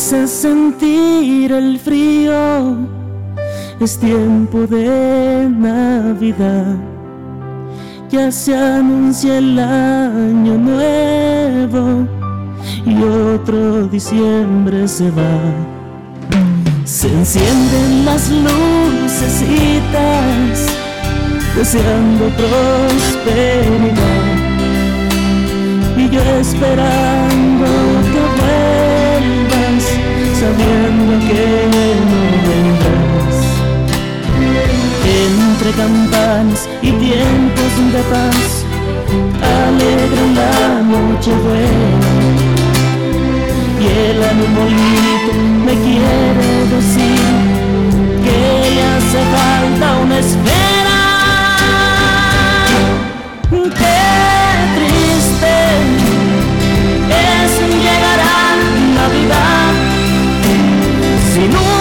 A sentir el frío, es tiempo de Navidad. Ya se anuncia el año nuevo y otro diciembre se va. Se encienden las lucecitas, deseando prosperidad. Y yo esperando sabiendo que no vendrás. Entre campanas y tiempos de paz, alegran la noche buena y el animalito me quiere decir que le hace falta una espera. Qué triste es llegar a Navidad sin un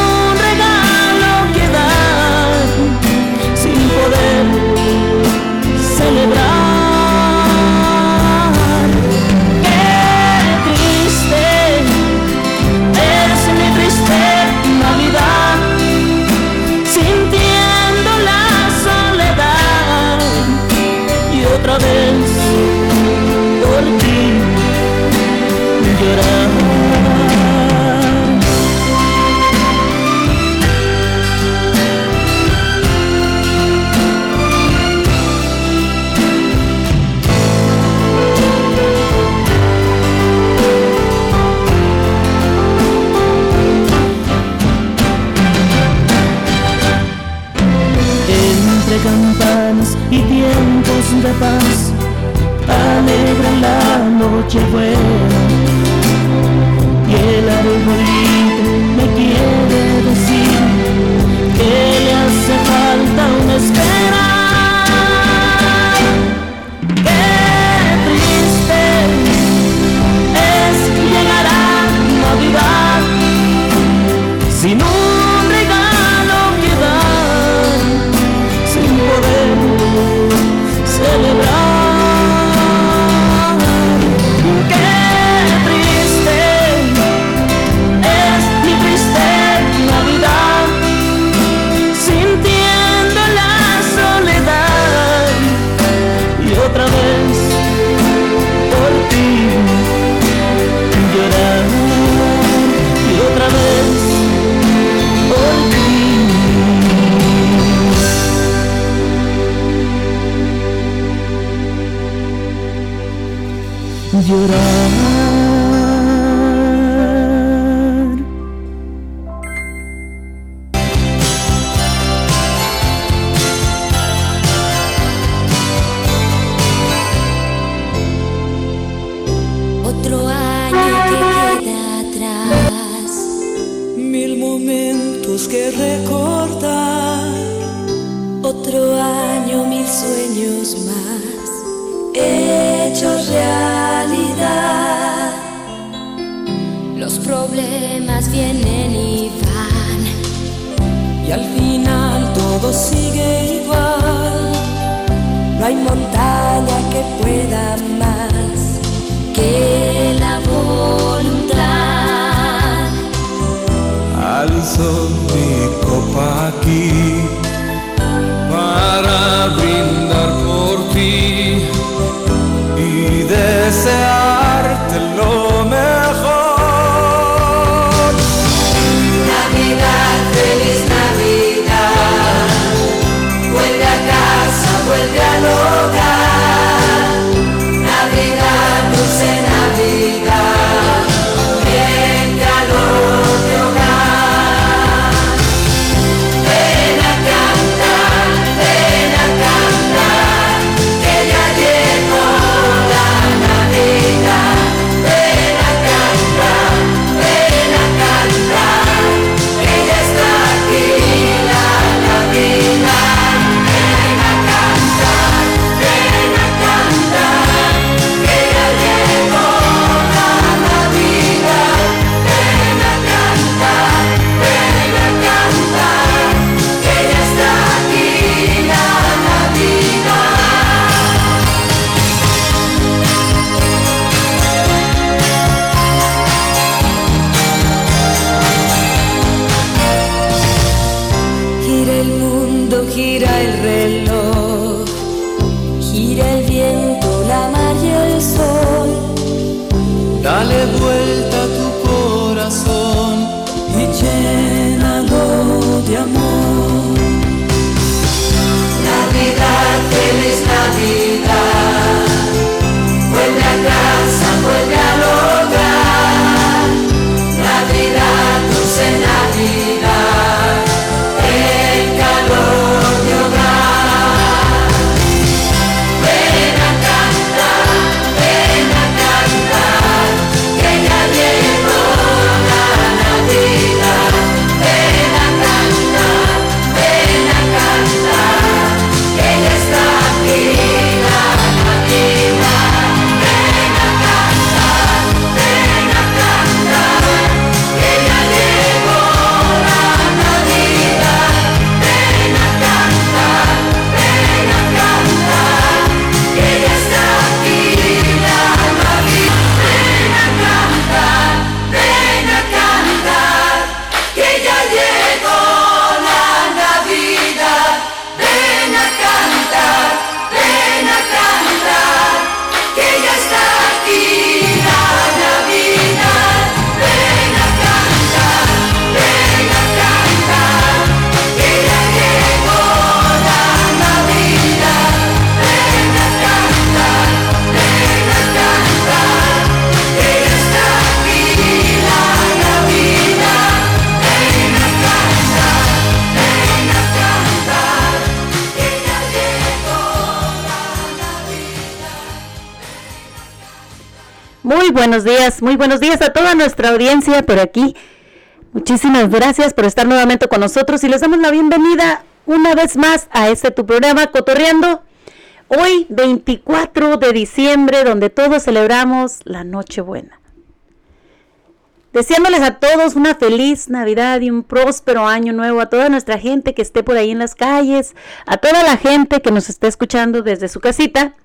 noche buena. Y el arbolito me quiere decir que le hace falta una espera. Que recordar. Otro año, mil sueños más. Hechos realidad. Los problemas vienen y van. Y al final todo sigue igual. No hay montaña que pueda más que la Alzo mi copa aquí para brindar Muy buenos días, muy buenos días a toda nuestra audiencia por aquí. Muchísimas gracias por estar nuevamente con nosotros y les damos la bienvenida una vez más a este tu programa Cotorreando. Hoy 24 de diciembre donde todos celebramos la Nochebuena. Deseándoles a todos una feliz Navidad y un próspero año nuevo, a toda nuestra gente que esté por ahí en las calles, a toda la gente que nos está escuchando desde su casita.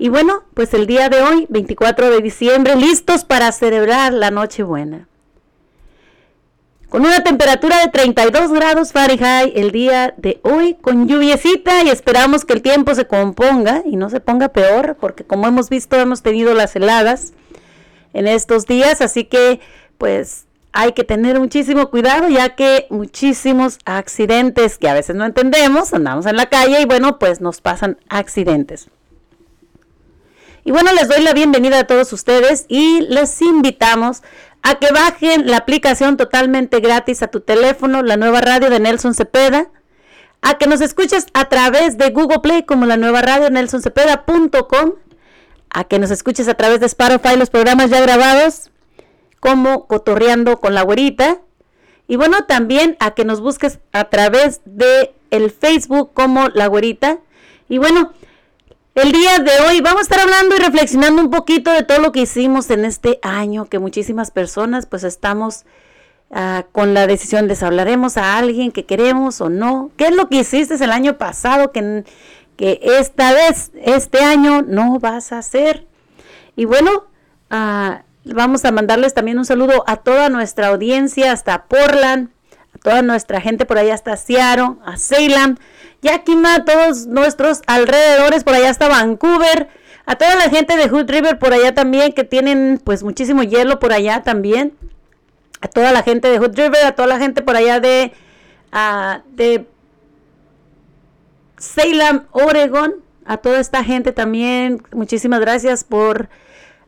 Y bueno, pues el día de hoy, 24 de diciembre, listos para celebrar la Nochebuena. Con una temperatura de 32 grados Fahrenheit el día de hoy, con lluviecita y esperamos que el tiempo se componga y no se ponga peor, porque como hemos visto hemos tenido las heladas en estos días, así que pues hay que tener muchísimo cuidado ya que muchísimos accidentes que a veces no entendemos, andamos en la calle y bueno, pues nos pasan accidentes. Y bueno, les doy la bienvenida a todos ustedes y les invitamos a que bajen la aplicación totalmente gratis a tu teléfono, la nueva radio de Nelson Cepeda, a que nos escuches a través de Google Play como la nueva radio nelsoncepeda.com, a que nos escuches a través de Spotify los programas ya grabados como Cotorreando con la Güerita. Y bueno, también a que nos busques a través de el Facebook como La Güerita. Y bueno, el día de hoy vamos a estar hablando y reflexionando un poquito de todo lo que hicimos en este año, que muchísimas personas pues estamos uh, con la decisión de si hablaremos a alguien que queremos o no. ¿Qué es lo que hiciste el año pasado que, que esta vez, este año, no vas a hacer? Y bueno, uh, Vamos a mandarles también un saludo a toda nuestra audiencia hasta Portland, toda nuestra gente por allá hasta Seattle, a Salem, Yakima, todos nuestros alrededores por allá hasta Vancouver, a toda la gente de Hood River por allá también que tienen pues muchísimo hielo por allá también, a toda la gente de Hood River, a toda la gente por allá de, uh, de Salem, Oregon, a toda esta gente también, muchísimas gracias por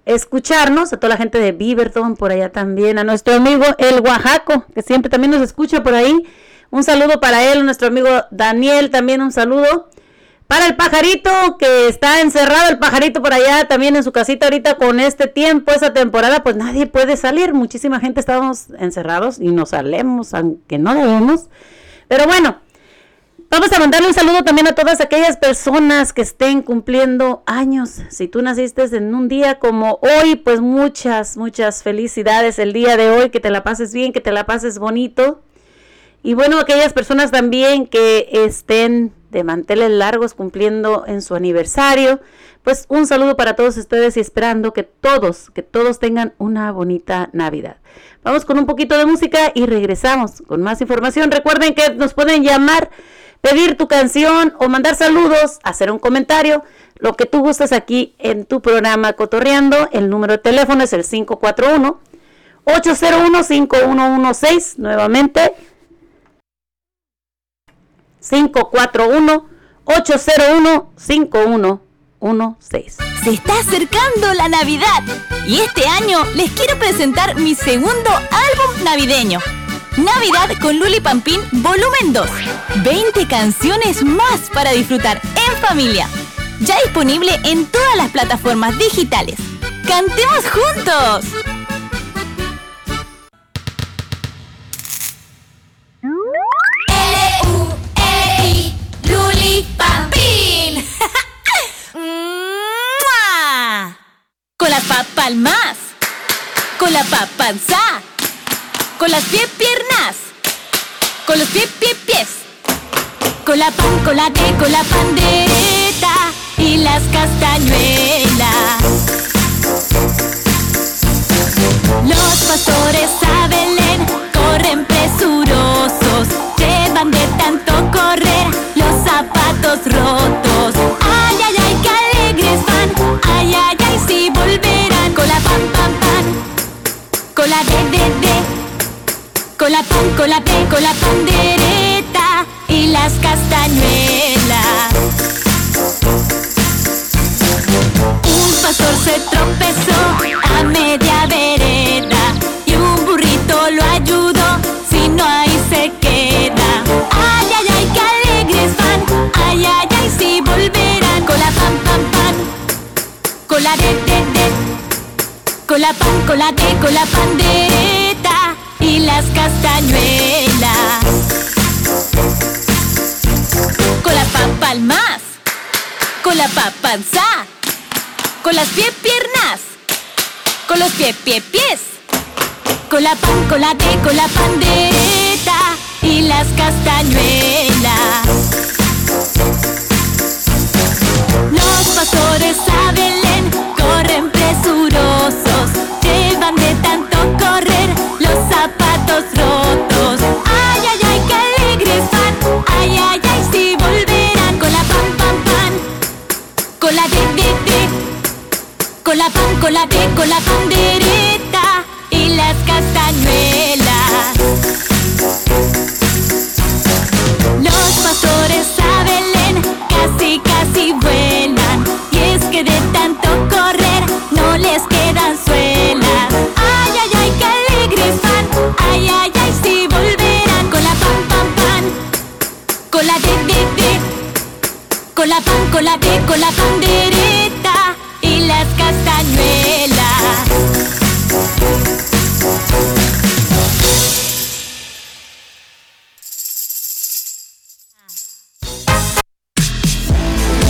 escucharnos, a toda la gente de Beaverton por allá también, a nuestro amigo El Oaxaco, que siempre también nos escucha por ahí. Un saludo para él, nuestro amigo Daniel, también un saludo. Para el pajarito, que está encerrado el pajarito por allá también en su casita ahorita con este tiempo, esa temporada, pues nadie puede salir. Muchísima gente estamos encerrados y no salemos, aunque no debemos. Pero bueno, Vamos a mandarle un saludo también a todas aquellas personas que estén cumpliendo años. Si tú naciste en un día como hoy, pues muchas, muchas felicidades el día de hoy, que te la pases bien, que te la pases bonito. Y bueno, aquellas personas también que estén de manteles largos cumpliendo en su aniversario, pues un saludo para todos ustedes y esperando que todos, que todos tengan una bonita Navidad. Vamos con un poquito de música y regresamos con más información. Recuerden que nos pueden llamar pedir tu canción o mandar saludos, hacer un comentario, lo que tú gustas aquí en tu programa Cotorreando. El número de teléfono es el 541 801 5116 nuevamente 541 801 5116 Se está acercando la Navidad y este año les quiero presentar mi segundo álbum navideño Navidad con Luli Pampín, volumen 2. 20 canciones más para disfrutar en familia. Ya disponible en todas las plataformas digitales. ¡Cantemos juntos! Papalmas. Con la papanza con las pie piernas, con los pie pie pies, con la pan, con la que, con la pandereta y las castañuelas. Los pastores a Belén corren presurosos, llevan de tanto correr los zapatos rotos. Ay, ay, ay, qué alegres van, ay, ay, ay, si volverán la pan, con la de, de, de con la pan, con la P, con la pandereta y las castañuelas. Un pastor se tropezó a media vereda y un burrito lo ayudó, si no ahí se queda. Ay, ay, ay, qué alegres van, ay, ay, ay, si volverán. Con la pan, pan, pan, con la de, de, de, pan, con la D, con la pandereta y las castañuelas. Con la pa palmas, con la pa panza, con las pie piernas, con los pie pie pies. Con la pan, con la D, con la pandereta y las castañuelas. Los pastores a Belén de tanto correr los zapatos rotos. Ay, ay, ay, qué alegres van, ay, ay, ay, si volverán con la pan, pan, pan, con la de, de, de, con la pan, con la de, con la pandereta y las castañuelas. Los pastores a Ay ay ay qué alegres van, ay ay ay si volverán. Con la pan pan pan, con la de de de, con la pan con la de con la pandereta y las castañuelas.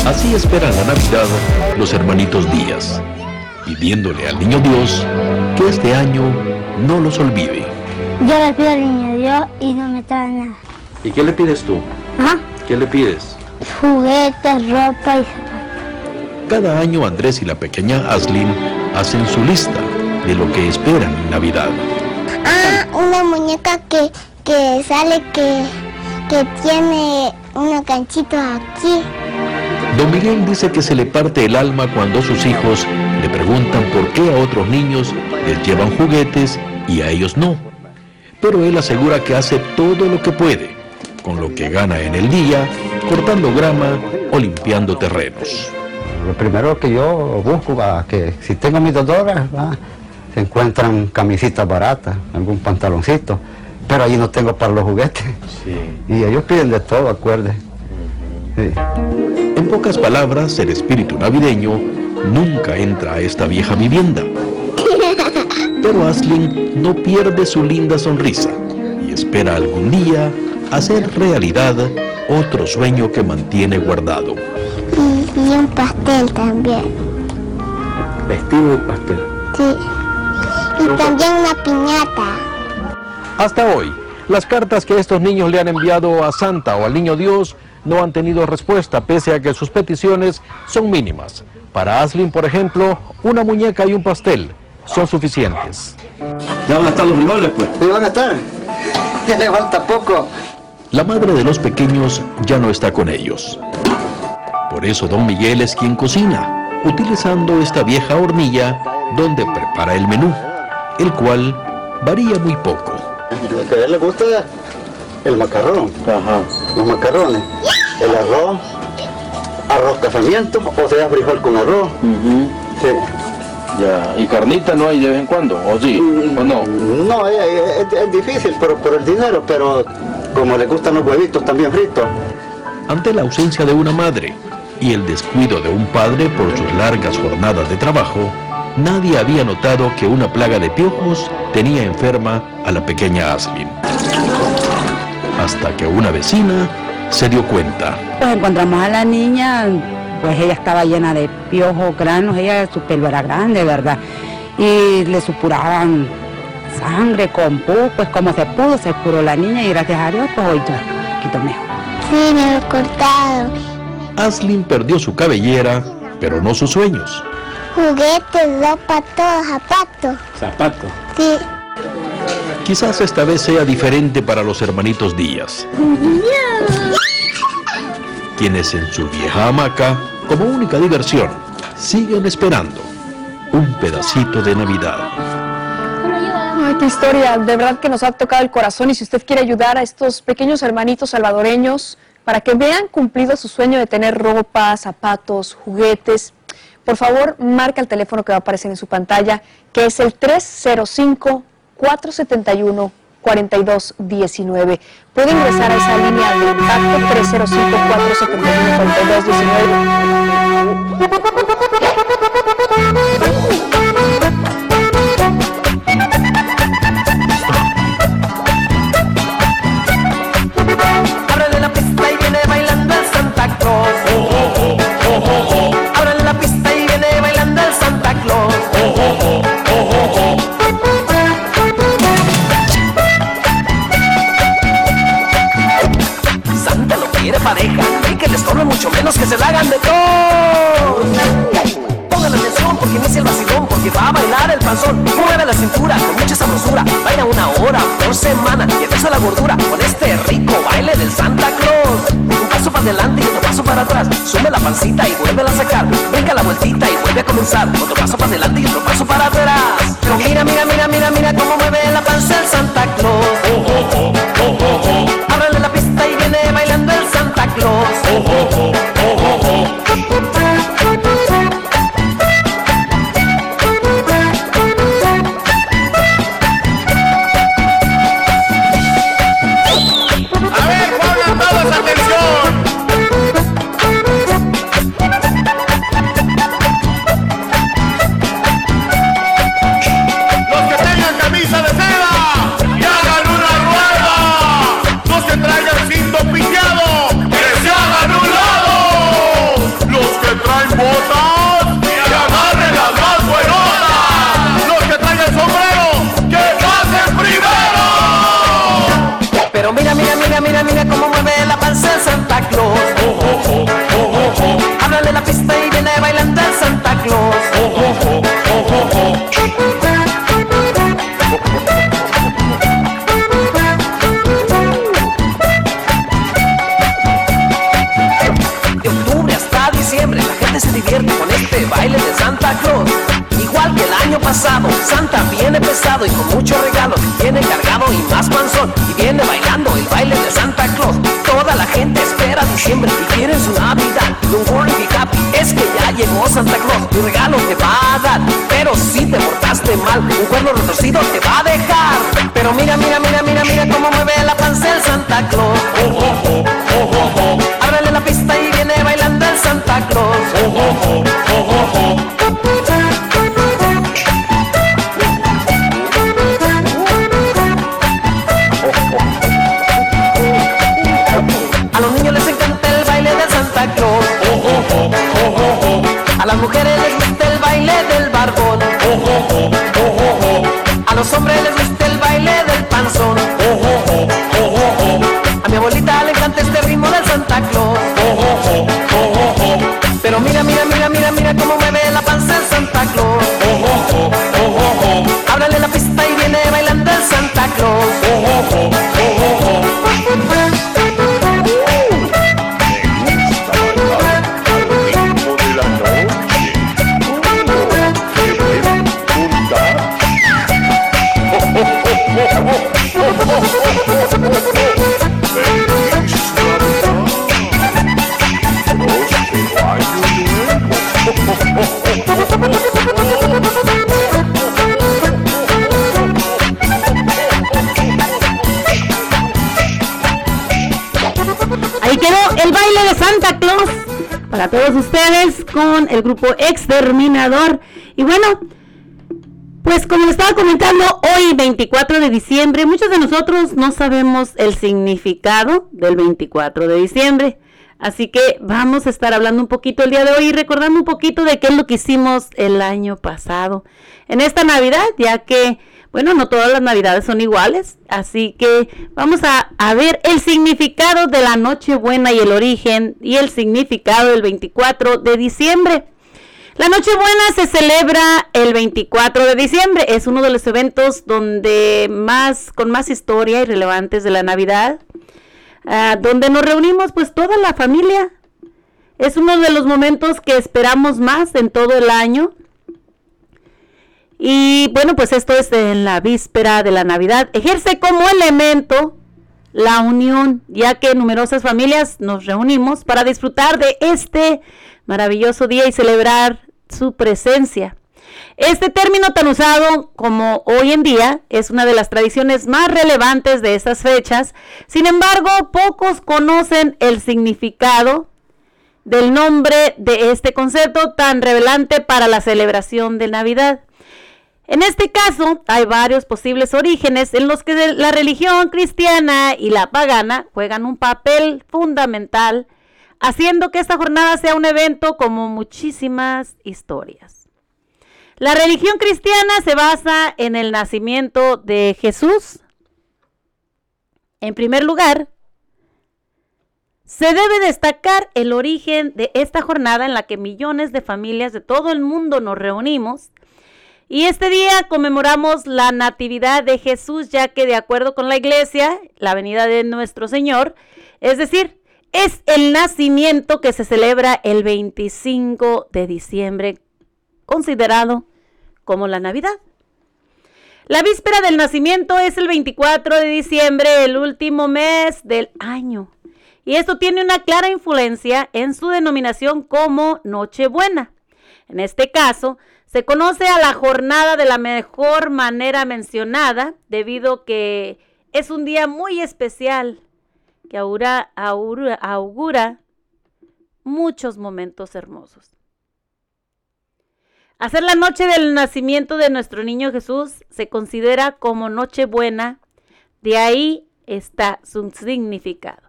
Así esperan la Navidad los hermanitos Díaz, pidiéndole al Niño Dios que este año no los olvide. Yo le pido al niño Dios y no me trae nada. ¿Y qué le pides tú? ¿Ah? ¿Qué le pides? Juguetes, ropa y zapatos. Cada año Andrés y la pequeña Aslin hacen su lista de lo que esperan en Navidad. Ah, una muñeca que, que sale que, que tiene unos ganchitos aquí. Don Miguel dice que se le parte el alma cuando sus hijos le preguntan por qué a otros niños les llevan juguetes y a ellos no. Pero él asegura que hace todo lo que puede, con lo que gana en el día, cortando grama o limpiando terrenos. Lo primero que yo busco, va, que si tengo mis dos dólares, va, se encuentran camisitas baratas, algún pantaloncito, pero allí no tengo para los juguetes. Y ellos piden de todo, acuerde. En pocas palabras, el espíritu navideño nunca entra a esta vieja vivienda. Pero Aslin no pierde su linda sonrisa y espera algún día hacer realidad otro sueño que mantiene guardado. Y, y un pastel también. Vestido de pastel. Sí. Y también una piñata. Hasta hoy, las cartas que estos niños le han enviado a Santa o al Niño Dios no han tenido respuesta, pese a que sus peticiones son mínimas. Para Aslin, por ejemplo, una muñeca y un pastel son suficientes. ¿Ya van a estar los frijoles, pues? Sí, van a estar. Ya le falta poco. La madre de los pequeños ya no está con ellos. Por eso don Miguel es quien cocina, utilizando esta vieja hornilla donde prepara el menú, el cual varía muy poco. Lo que a él le gusta es el macarrón. Los macarrones. El arroz. Arroz casamiento, o sea, frijol con arroz. Sí. Ya, ¿y carnita no hay de vez en cuando? ¿O sí? ¿O no? No, es, es- es difícil por, por el dinero, pero como le gustan los huevitos también fritos. Ante la ausencia de una madre y el descuido de un padre por sus largas jornadas de trabajo, nadie había notado que una plaga de piojos tenía enferma a la pequeña Aslin. Hasta que una vecina se dio cuenta. Pues encontramos a la niña, pues ella estaba llena de piojos, granos, ella su pelo era grande, ¿verdad? Y le supuraban sangre con pus, pues como se pudo, se curó la niña y gracias a Dios, pues hoy ya, un poquito mejor. Sí, me lo he cortado. Aslin perdió su cabellera, pero no sus sueños. Juguetes, ropa, todo, zapatos. Zapatos. Sí. Quizás esta vez sea diferente para los hermanitos Díaz, quienes en su vieja hamaca, como única diversión, siguen esperando un pedacito de Navidad. Ay, qué historia, de verdad que nos ha tocado el corazón y si usted quiere ayudar a estos pequeños hermanitos salvadoreños para que vean cumplido su sueño de tener ropa, zapatos, juguetes, por favor marca el teléfono que va a aparecer en su pantalla, que es el 305-471-4219. Puede ingresar a esa línea de impacto 305-471-4219. Se la hagan de todos. Pongan atención porque inicia el vacilón, porque va a bailar el panzón. Mueve la cintura con mucha sabrosura, baila una hora por semana y empieza la gordura con este rico baile del Santa Claus. Un paso para adelante y otro paso para atrás, sube la pancita y vuelve a sacar. Venga la vueltita y vuelve a comenzar, otro paso para adelante y otro paso para atrás. Pero mira, mira, mira, mira, mira cómo mueve la y con muchos regalos. Viene cargado y más panzón y viene bailando el baile de Santa Claus. Toda la gente espera diciembre y quiere su Navidad. Don't worry, be happy, es que ya llegó Santa Claus. Tu regalo te va a dar, pero si te portaste mal, un cuerno retorcido te va a dejar. Pero mira, mira, mira, mira, mira cómo mueve la panza el Santa Claus. Oh, oh, oh, oh, oh, oh. Ábrele la pista y viene bailando el Santa Claus. Oh, oh, oh, oh, oh, oh. Para todos ustedes con el grupo Exterminador. Y bueno, pues como les estaba comentando, hoy 24 de diciembre, muchos de nosotros no sabemos el significado del 24 de diciembre. Así que vamos a estar hablando un poquito el día de hoy y recordando un poquito de qué es lo que hicimos el año pasado en esta Navidad, ya que, bueno, no todas las Navidades son iguales. Así que vamos a, ver el significado de la Nochebuena y el origen y el significado del 24 de diciembre. La Nochebuena se celebra el 24 de diciembre. Es uno de los eventos donde más, con más historia y relevantes de la Navidad. ah, donde nos reunimos pues toda la familia. Es uno de los momentos que esperamos más en todo el año. Y bueno, pues esto es en la víspera de la Navidad. Ejerce como elemento la unión, ya que numerosas familias nos reunimos para disfrutar de este maravilloso día y celebrar su presencia. Este término tan usado como hoy en día es una de las tradiciones más relevantes de estas fechas. Sin embargo, pocos conocen el significado del nombre de este concepto tan revelante para la celebración de Navidad. En este caso, hay varios posibles orígenes en los que la religión cristiana y la pagana juegan un papel fundamental, haciendo que esta jornada sea un evento como muchísimas historias. La religión cristiana se basa en el nacimiento de Jesús. En primer lugar, Se debe destacar el origen de esta jornada en la que millones de familias de todo el mundo nos reunimos y este día conmemoramos la Natividad de Jesús, ya que de acuerdo con la iglesia, la venida de nuestro Señor, es decir, es el nacimiento que se celebra el 25 de diciembre, considerado como la Navidad. La víspera del nacimiento es el 24 de diciembre, el último mes del año. Y esto tiene una clara influencia en su denominación como Nochebuena. En este caso, se conoce a la jornada de la mejor manera mencionada, debido que es un día muy especial que augura, augura, augura muchos momentos hermosos. Hacer la noche del nacimiento de nuestro niño Jesús se considera como noche buena, de ahí está su significado.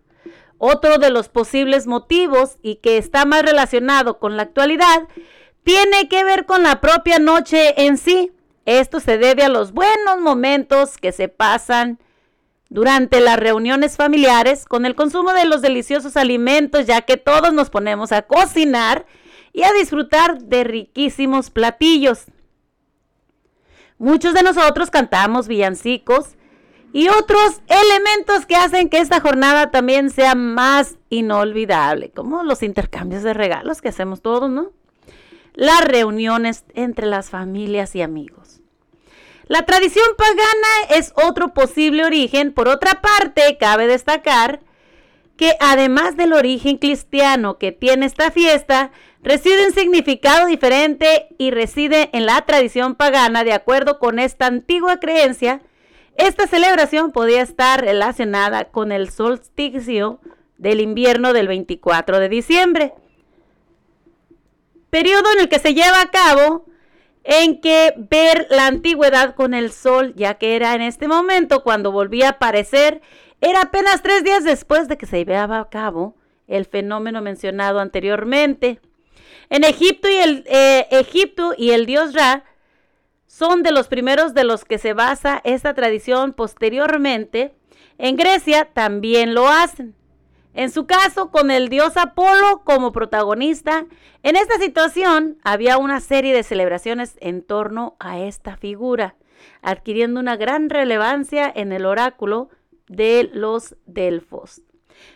Otro de los posibles motivos y que está más relacionado con la actualidad tiene que ver con la propia noche en sí. Esto se debe a los buenos momentos que se pasan durante las reuniones familiares con el consumo de los deliciosos alimentos, ya que todos nos ponemos a cocinar y a disfrutar de riquísimos platillos. Muchos de nosotros cantamos villancicos y otros elementos que hacen que esta jornada también sea más inolvidable, como los intercambios de regalos que hacemos todos, ¿no? Las reuniones entre las familias y amigos. La tradición pagana es otro posible origen. Por otra parte, cabe destacar que además del origen cristiano que tiene esta fiesta, reside un significado diferente y reside en la tradición pagana. De acuerdo con esta antigua creencia, esta celebración podía estar relacionada con el solsticio del invierno del 24 de diciembre, periodo en el que se lleva a cabo en que ver la antigüedad con el sol, ya que era en este momento cuando volvía a aparecer, era apenas tres días después de que se llevaba a cabo el fenómeno mencionado anteriormente. En Egipto y el, eh, Egipto y el dios Ra son de los primeros de los que se basa esta tradición posteriormente. En Grecia también lo hacen. En su caso, con el dios Apolo como protagonista, en esta situación había una serie de celebraciones en torno a esta figura, adquiriendo una gran relevancia en el oráculo de los Delfos.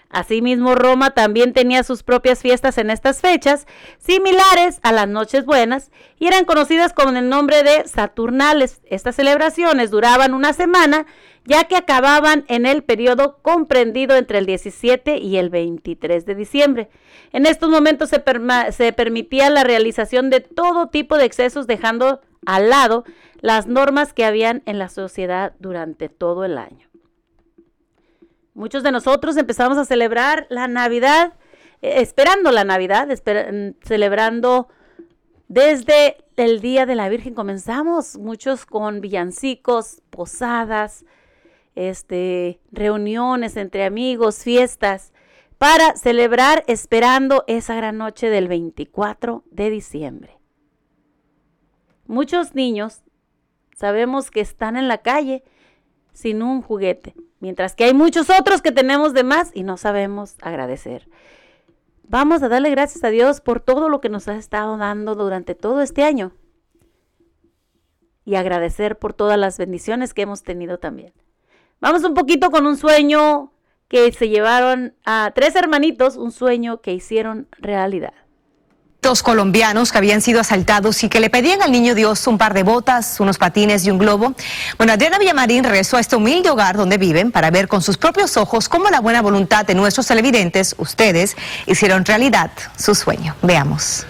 Asimismo, Roma también tenía sus propias fiestas en estas fechas, similares a las Noches Buenas, y eran conocidas con el nombre de Saturnales. Estas celebraciones duraban una semana, ya que acababan en el periodo comprendido entre el 17 y el 23 de diciembre. En estos momentos se, se permitía la realización de todo tipo de excesos, dejando al lado las normas que habían en la sociedad durante todo el año. Muchos de nosotros empezamos a celebrar la Navidad, eh, esperando la Navidad, mm, celebrando desde el Día de la Virgen. Comenzamos muchos con villancicos, posadas, este, reuniones entre amigos, fiestas, para celebrar esperando esa gran noche del 24 de diciembre. Muchos niños sabemos que están en la calle sin un juguete, mientras que hay muchos otros que tenemos de más y no sabemos agradecer. Vamos a darle gracias a Dios por todo lo que nos ha estado dando durante todo este año y agradecer por todas las bendiciones que hemos tenido también. Vamos un poquito con un sueño que se llevaron a tres hermanitos, un sueño que hicieron realidad. Colombianos que habían sido asaltados y que le pedían al niño Dios un par de botas, unos patines y un globo. Bueno, Adriana Villamarín regresó a este humilde hogar donde viven para ver con sus propios ojos cómo la buena voluntad de nuestros televidentes, ustedes, hicieron realidad su sueño. Veamos.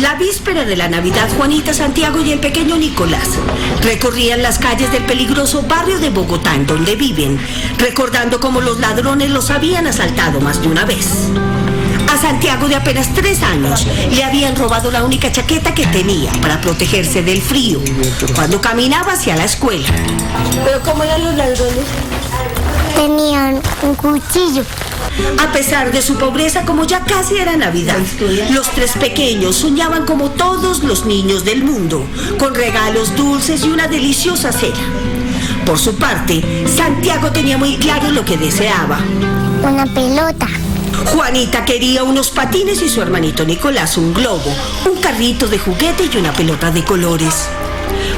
La víspera de la Navidad, Juanita Santiago y el pequeño Nicolás recorrían las calles del peligroso barrio de Bogotá en donde viven, recordando cómo los ladrones los habían asaltado más de una vez. A Santiago de apenas tres años le habían robado la única chaqueta que tenía para protegerse del frío cuando caminaba hacia la escuela. ¿Pero cómo eran los ladrones? Tenían un cuchillo. A pesar de su pobreza, como ya casi era Navidad, los tres pequeños soñaban como todos los niños del mundo, con regalos dulces y una deliciosa cena. Por su parte, Santiago tenía muy claro lo que deseaba. Una pelota. Juanita quería unos patines y su hermanito Nicolás un globo, un carrito de juguete y una pelota de colores.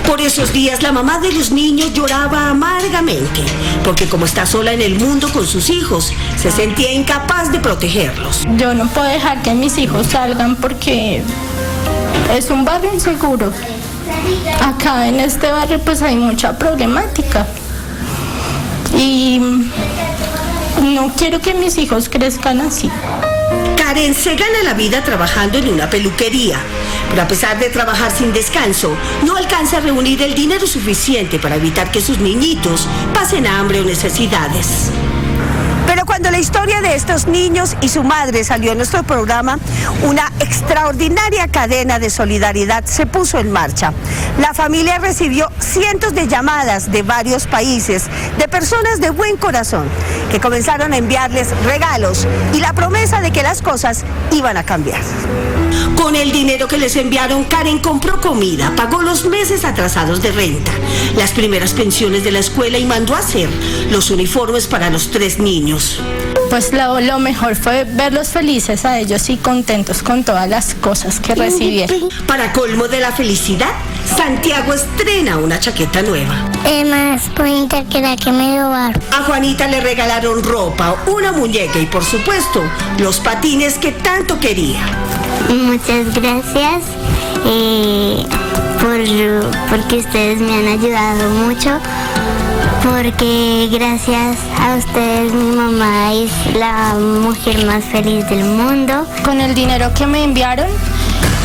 Por esos días la mamá de los niños lloraba amargamente, porque como está sola en el mundo con sus hijos, se sentía incapaz de protegerlos. Yo no puedo dejar que mis hijos salgan porque es un barrio inseguro. Acá en este barrio pues hay mucha problemática. Y no quiero que mis hijos crezcan así. Karen se gana la vida trabajando en una peluquería, pero a pesar de trabajar sin descanso, no alcanza a reunir el dinero suficiente para evitar que sus niñitos pasen hambre o necesidades. Cuando la historia de estos niños y su madre salió en nuestro programa, una extraordinaria cadena de solidaridad se puso en marcha. La familia recibió cientos de llamadas de varios países, de personas de buen corazón, que comenzaron a enviarles regalos y la promesa de que las cosas iban a cambiar. Con el dinero que les enviaron, Karen compró comida, pagó los meses atrasados de renta, las primeras pensiones de la escuela y mandó a hacer los uniformes para los tres niños. Pues lo, lo mejor fue verlos felices a ellos y contentos con todas las cosas que recibieron. Para colmo de la felicidad, Santiago estrena una chaqueta nueva. Es más bonita que la que me robaron. A Juanita le regalaron ropa, una muñeca y por supuesto los patines que tanto quería. Muchas gracias eh, por, porque ustedes me han ayudado mucho. Porque gracias a ustedes mi mamá es la mujer más feliz del mundo. Con el dinero que me enviaron,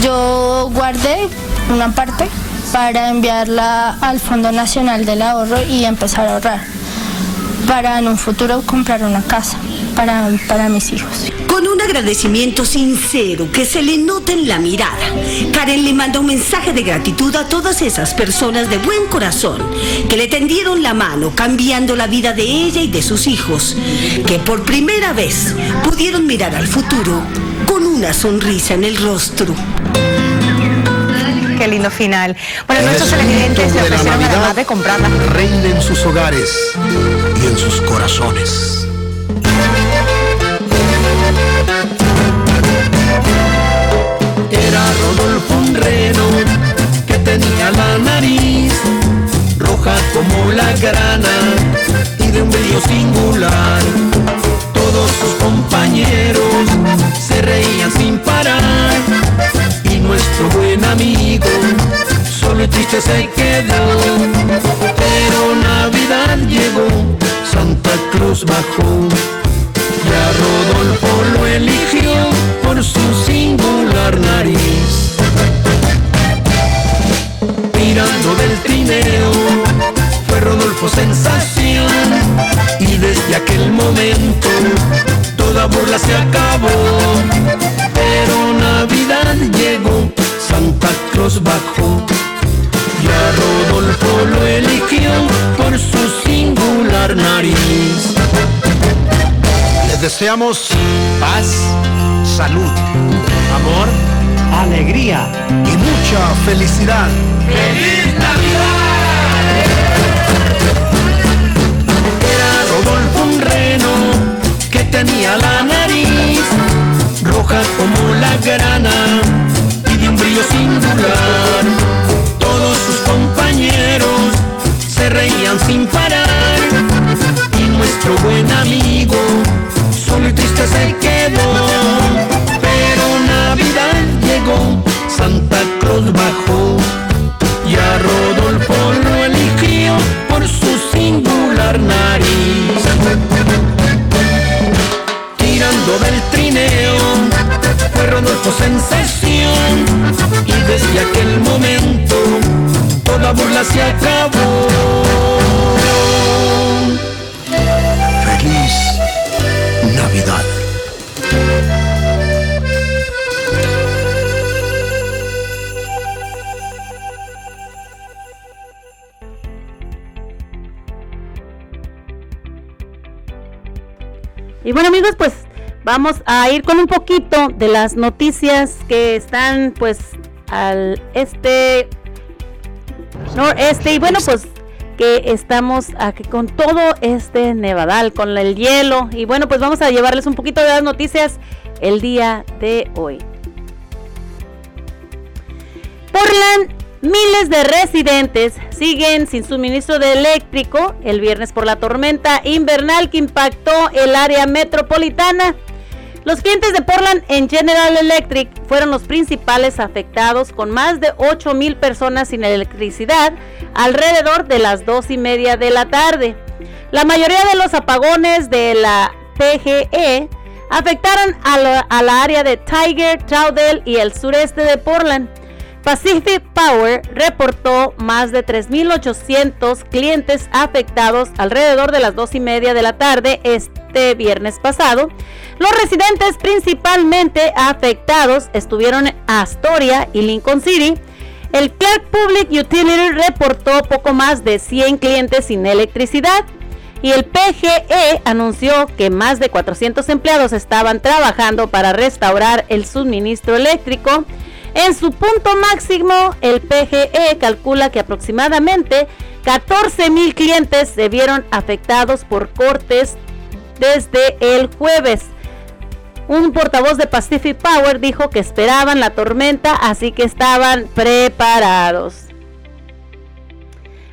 yo guardé una parte para enviarla al Fondo Nacional del Ahorro y empezar a ahorrar. Para en un futuro comprar una casa para, para mis hijos. Con un agradecimiento sincero que se le nota en la mirada, Karen le manda un mensaje de gratitud a todas esas personas de buen corazón que le tendieron la mano cambiando la vida de ella y de sus hijos, que por primera vez pudieron mirar al futuro con una sonrisa en el rostro. Qué lindo final. Bueno, En nuestros televidentes le ofrecieron además de comprarla. Reina en sus hogares y en sus corazones. La nariz roja como la grana y de un brillo singular. Todos sus compañeros se reían sin parar y nuestro buen amigo solo triste se quedó. Pero Navidad llegó, Santa Cruz bajó y a Rodolfo lo eligió por su singular nariz. Del trineo, fue Rodolfo sensación y desde aquel momento toda burla se acabó. Pero Navidad llegó, Santa Claus bajó y a Rodolfo lo eligió por su singular nariz. Les deseamos paz, salud, amor, alegría y mucha felicidad. ¡Feliz Era Rodolfo un reno que tenía la nariz roja como la grana y de un brillo singular. Todos sus compañeros se reían sin parar y nuestro buen amigo solo y triste se quedó. Pero Navidad vamos a ir con un poquito de las noticias que están pues al este noreste y bueno pues que estamos aquí con todo este nevadal, con el hielo. Y bueno, pues vamos a llevarles un poquito de las noticias el día de hoy. Portland, miles de residentes siguen sin suministro de eléctrico el viernes por la tormenta invernal que impactó el área metropolitana. Los clientes de Portland en General Electric fueron los principales afectados con más de 8 mil personas sin electricidad alrededor de las 2 y media de la tarde. La mayoría de los apagones de la PGE afectaron a la, área de Tiger, Troudel y el sureste de Portland. Pacific Power reportó más de 3.800 clientes afectados alrededor de las 2 y media de la tarde este viernes pasado. Los residentes principalmente afectados estuvieron en Astoria y Lincoln City. El Clark Public Utility reportó poco más de 100 clientes sin electricidad y el PGE anunció que más de 400 empleados estaban trabajando para restaurar el suministro eléctrico. En su punto máximo, el PGE calcula que aproximadamente 14 mil clientes se vieron afectados por cortes desde el jueves. Un portavoz de Pacific Power dijo que esperaban la tormenta, así que estaban preparados.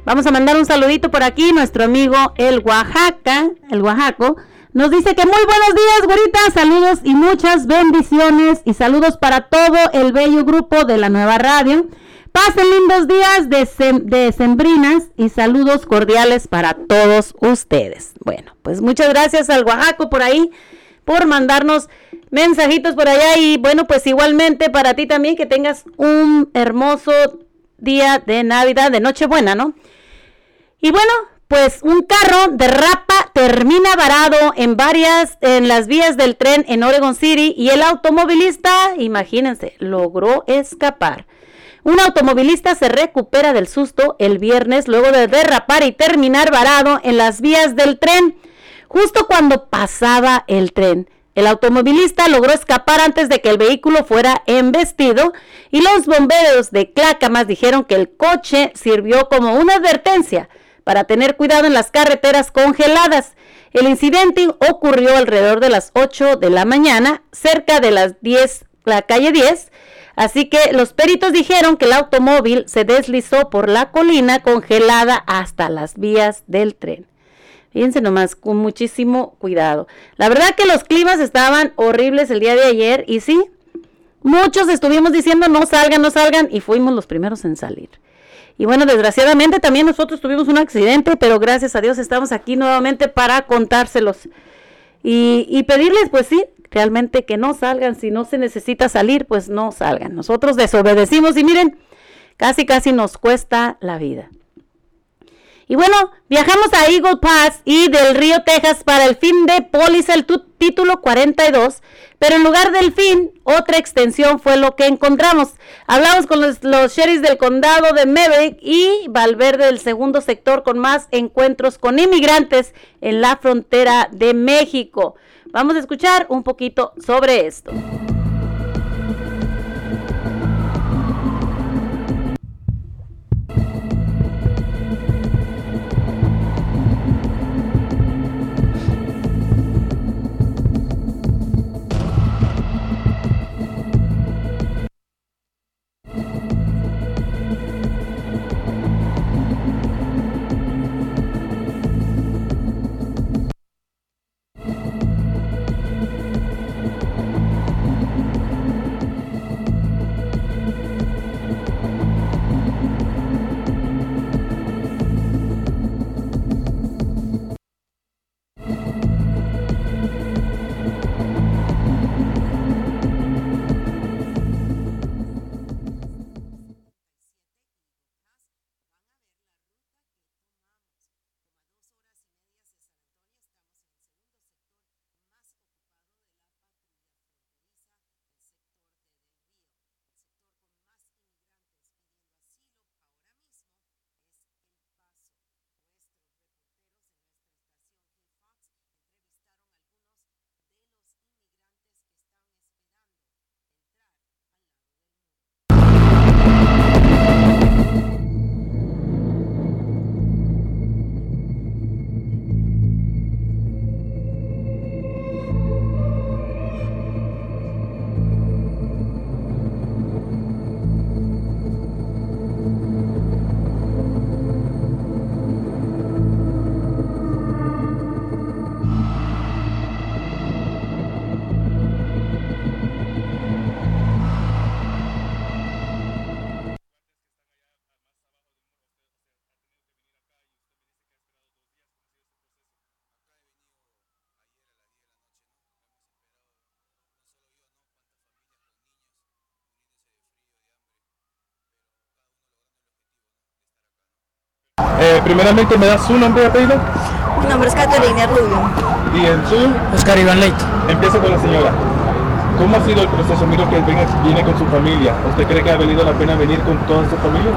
Vamos a mandar un saludito por aquí, nuestro amigo el Oaxaca, el Oaxaco, nos dice que muy buenos días, güerita, saludos y muchas bendiciones y saludos para todo el bello grupo de la nueva radio. Pasen lindos días de, de sembrinas y saludos cordiales para todos ustedes. Bueno, pues muchas gracias al Oaxaco por ahí, por mandarnos mensajitos por allá y bueno, pues igualmente para ti también que tengas un hermoso día de Navidad, de Nochebuena, ¿no? Y bueno, pues un carro de rapa termina varado en varias, en las vías del tren en Oregon City y el automovilista, imagínense, logró escapar. Un automovilista se recupera del susto el viernes luego de derrapar y terminar varado en las vías del tren, justo cuando pasaba el tren. El automovilista logró escapar antes de que el vehículo fuera embestido y los bomberos de Clacamas dijeron que el coche sirvió como una advertencia para tener cuidado en las carreteras congeladas. El incidente ocurrió alrededor de las 8 de la mañana, cerca de las 10, la calle 10. Así que los peritos dijeron que el automóvil se deslizó por la colina congelada hasta las vías del tren. Fíjense nomás, con muchísimo cuidado. La verdad que los climas estaban horribles el día de ayer y sí, muchos estuvimos diciendo no salgan, no salgan y fuimos los primeros en salir. Y bueno, desgraciadamente también nosotros tuvimos un accidente, pero gracias a Dios estamos aquí nuevamente para contárselos. Y, y pedirles, pues sí, realmente que no salgan. Si no se necesita salir, pues no salgan. Nosotros desobedecimos y miren, casi casi nos cuesta la vida. Y bueno, viajamos a Eagle Pass y del Río Texas para el fin de póliza, el título 42, pero en lugar del fin, otra extensión fue lo que encontramos. Hablamos con los, los sheriffs del condado de Maverick y Valverde del segundo sector con más encuentros con inmigrantes en la frontera de México. Vamos a escuchar un poquito sobre esto. Eh, primeramente, ¿me das su nombre y apellido? Mi nombre es Caterina Rubio. ¿Y el suyo? Oscar Iván Leito. Empiezo con la señora. ¿Cómo ha sido el proceso? Miro que viene, viene con su familia. ¿Usted cree que ha valido la pena venir con toda su familia?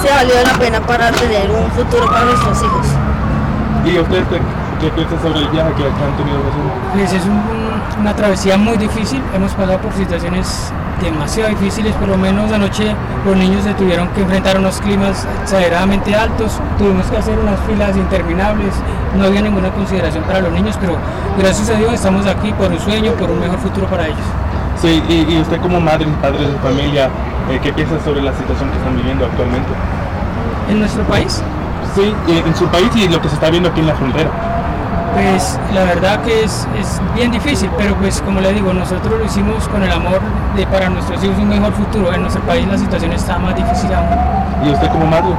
Sí, ha valido la pena para tener un futuro para nuestros hijos. ¿Y usted qué, qué piensa sobre el viaje que han tenido que hacer? Pues es un- una travesía muy difícil, hemos pasado por situaciones demasiado difíciles, por lo menos anoche los niños se tuvieron que enfrentar a unos climas exageradamente altos, tuvimos que hacer unas filas interminables, no había ninguna consideración para los niños, pero gracias a Dios estamos aquí por un sueño, por un mejor futuro para ellos. Sí, y, y usted como madre y padre de familia, eh, ¿qué piensa sobre la situación que están viviendo actualmente? ¿En nuestro país? Sí, en su país y lo que se está viendo aquí en la frontera. Pues la verdad que es, es bien difícil, pero pues como le digo, nosotros lo hicimos con el amor de para nuestros hijos un mejor futuro. En nuestro país la situación está más difícil aún. ¿Y usted como madre?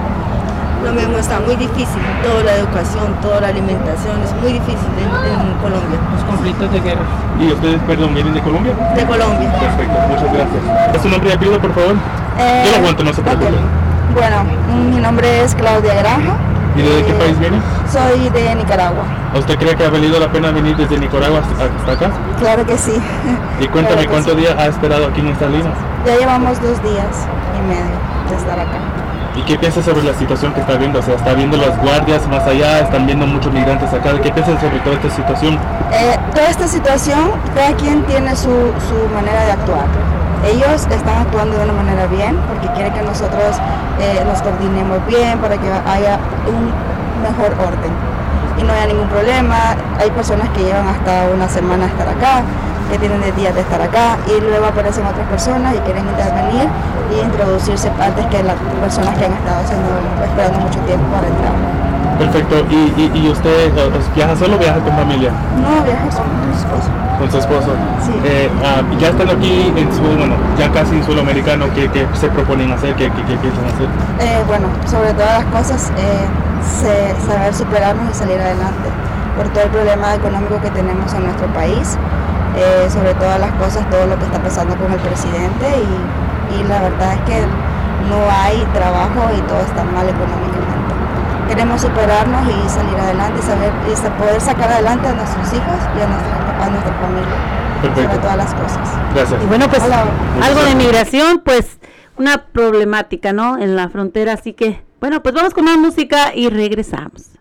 Lo mismo está muy difícil, toda la educación, toda la alimentación es muy difícil en, en Colombia. Los conflictos de guerra. ¿Y ustedes, perdón, vienen de Colombia? De Colombia. Perfecto, muchas gracias. ¿Es su nombre y apellido, por favor? Eh, Yo lo aguanto, no se preocupe. Bueno, mi nombre es Claudia Granja, ¿Y de qué país viene? soy de Nicaragua. ¿Usted cree que ha valido la pena venir desde Nicaragua hasta, acá? Claro que sí. Y cuéntame Claro que cuántos sí. días ha esperado aquí en estas líneas. Ya llevamos dos días y medio de estar acá. ¿Y qué piensa sobre la situación que está viendo? O sea, está viendo las guardias más allá, están viendo muchos migrantes acá. ¿Qué piensa sobre toda esta situación? Eh, toda esta situación, cada quien tiene su, su manera de actuar. Ellos están actuando de una manera bien porque quieren que nosotros eh, nos coordinemos bien para que haya un mejor orden y no haya ningún problema. Hay personas que llevan hasta una semana a estar acá, que tienen de días de estar acá y luego aparecen otras personas y quieren intervenir y introducirse antes que las personas que han estado esperando mucho tiempo para entrar. Perfecto. ¿Y, y, y usted viaja solo o viaja con familia? No viajes con mi esposo. Con su esposo. Sí. Eh, ah, ya están aquí en su, bueno, ya casi en suelo americano, ¿qué, qué se proponen hacer? ¿Qué, qué, qué piensan hacer? Eh, bueno, sobre todas las cosas, eh, saber superarnos y salir adelante por todo el problema económico que tenemos en nuestro país, sobre todas las cosas, todo lo que está pasando con el presidente y, y la verdad es que no hay trabajo y todo está mal económicamente. Queremos superarnos y salir adelante y saber y poder sacar adelante a nuestros hijos y a nuestra, a nuestra familia, sobre Perfecto. todas las cosas. Gracias. Y bueno, pues Hola. algo de migración, pues una problemática, ¿no? En la frontera, así que, bueno, pues vamos con más música y regresamos.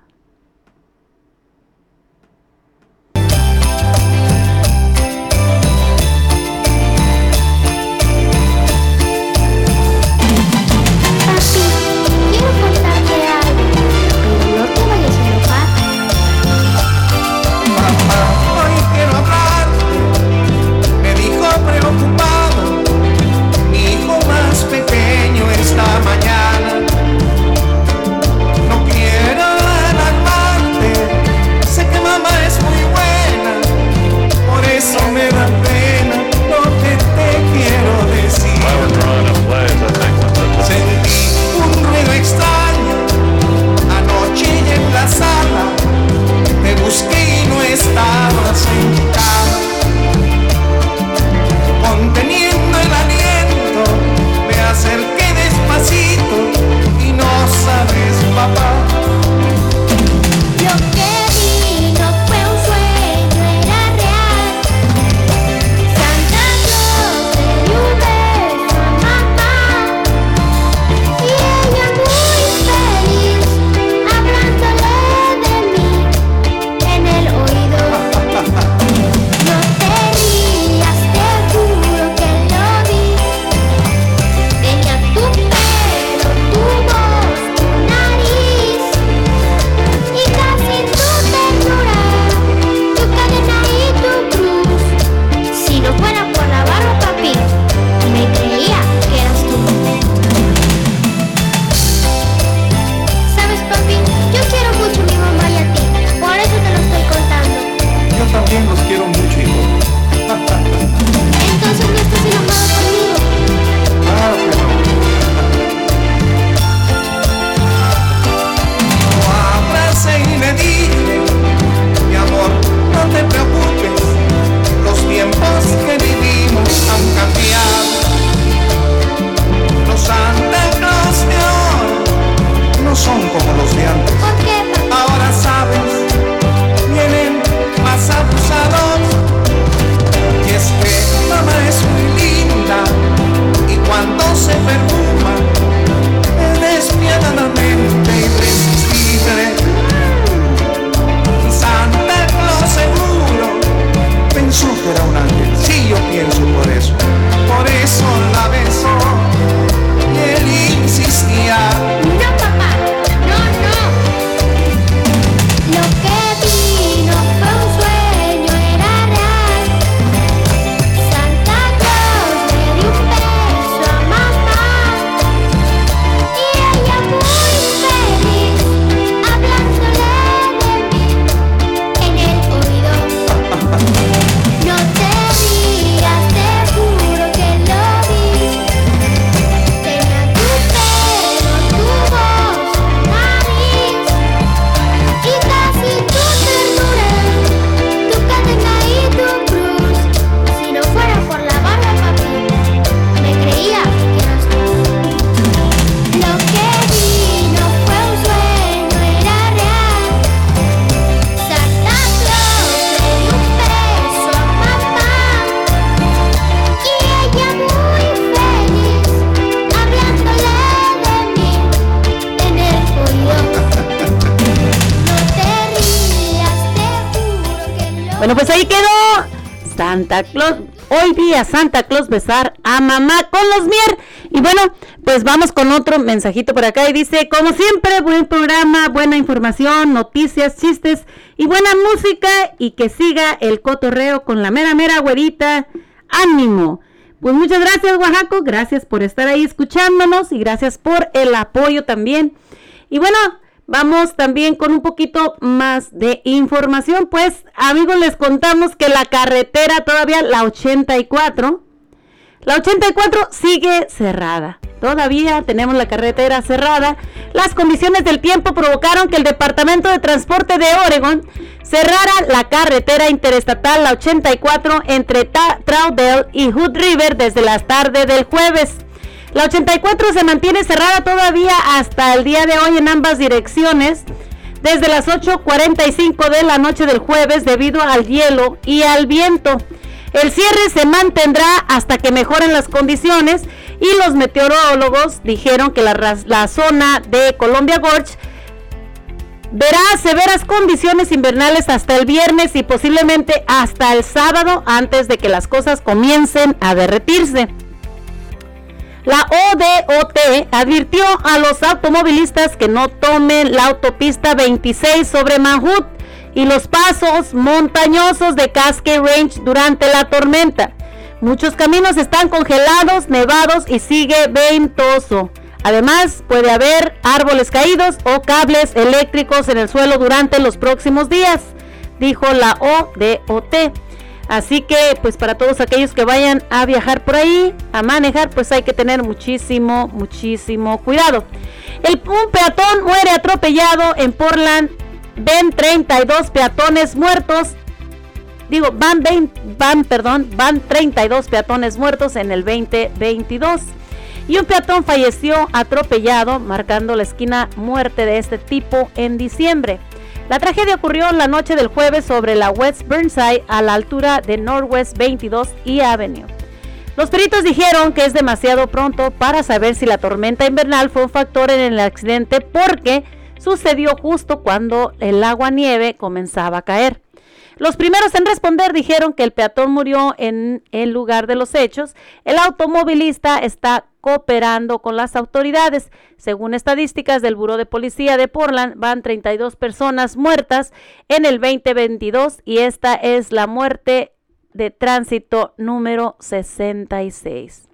Santa Claus besar a mamá con los mier. Y bueno, pues vamos con otro mensajito por acá y dice, como siempre, buen programa, buena información, noticias, chistes y buena música y que siga el cotorreo con la mera mera güerita. Ánimo. Pues muchas gracias, Oaxaco. Gracias por estar ahí escuchándonos y gracias por el apoyo también. Y bueno, vamos también con un poquito más de información. Pues, amigos, les contamos que la carretera todavía, la 84, la 84 sigue cerrada. Todavía tenemos la carretera cerrada. Las condiciones del tiempo provocaron que el Departamento de Transporte de Oregon cerrara la carretera interestatal la 84 entre Troutdale y Hood River desde las tardes del jueves. La 84 se mantiene cerrada todavía hasta el día de hoy en ambas direcciones desde las 8.45 de la noche del jueves debido al hielo y al viento. El cierre se mantendrá hasta que mejoren las condiciones y los meteorólogos dijeron que la, zona de Columbia Gorge verá severas condiciones invernales hasta el viernes y posiblemente hasta el sábado antes de que las cosas comiencen a derretirse. La ODOT advirtió a los automovilistas que no tomen la autopista 26 sobre Mahut y los pasos montañosos de Cascade Range durante la tormenta. Muchos caminos están congelados, nevados y sigue ventoso. Además, puede haber árboles caídos o cables eléctricos en el suelo durante los próximos días, dijo la ODOT. Así que, pues para todos aquellos que vayan a viajar por ahí, a manejar, pues hay que tener muchísimo, muchísimo cuidado. El, un peatón muere atropellado en Portland ven 32 peatones muertos. Digo, van, van, perdón, van 32 peatones muertos en el 2022. Y un peatón falleció atropellado, marcando la esquina muerte de este tipo en diciembre. La tragedia ocurrió la noche del jueves sobre la West Burnside a la altura de Northwest 22 y Avenue. Los peritos dijeron que es demasiado pronto para saber si la tormenta invernal fue un factor en el accidente porque sucedió justo cuando el agua nieve comenzaba a caer. Los primeros en responder dijeron que el peatón murió en el lugar de los hechos. El automovilista está cooperando con las autoridades. Según estadísticas del Buró de Policía de Portland, van 32 personas muertas en el 2022 y esta es la muerte de tránsito número 66.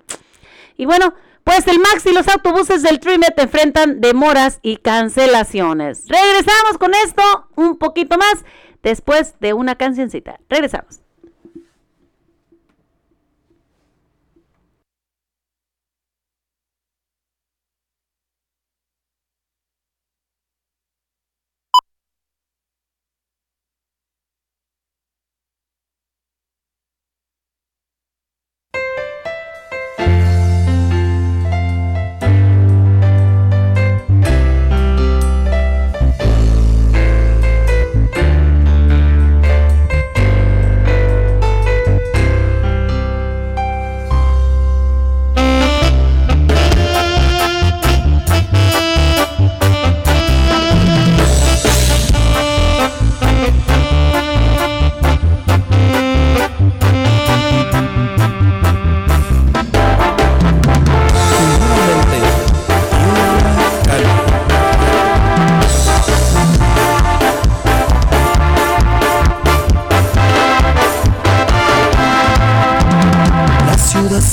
Y bueno, pues el Max y los autobuses del Trimet enfrentan demoras y cancelaciones. Regresamos con esto un poquito más después de una cancioncita. Regresamos.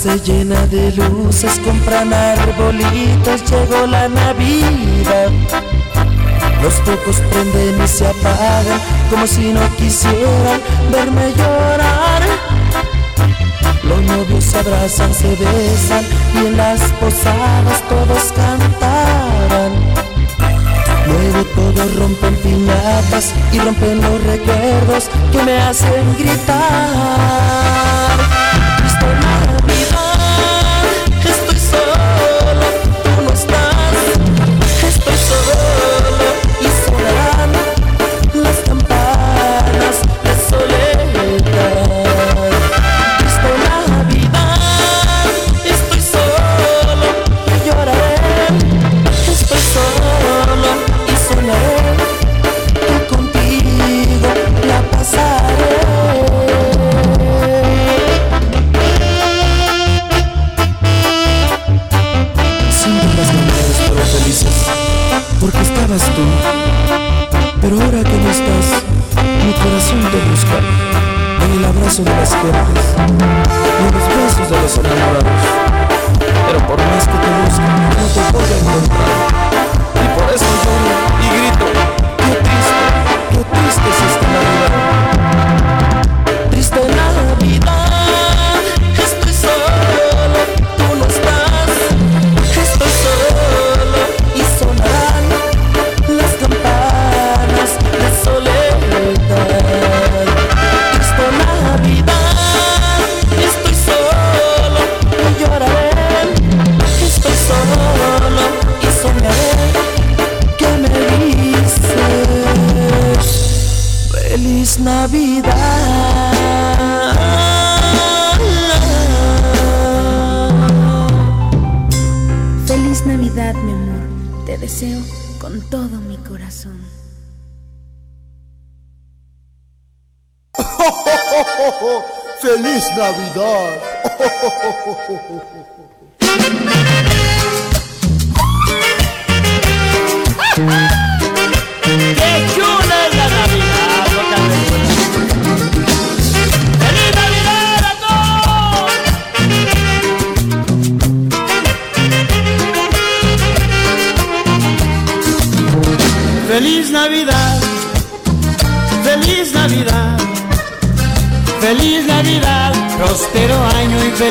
Llena de luces, compran arbolitos, llegó la Navidad. Los focos prenden y se apagan como si no quisieran verme llorar. Los novios se abrazan, se besan y en las posadas todos cantarán. Luego todos rompen piñatas y rompen los recuerdos que me hacen gritar.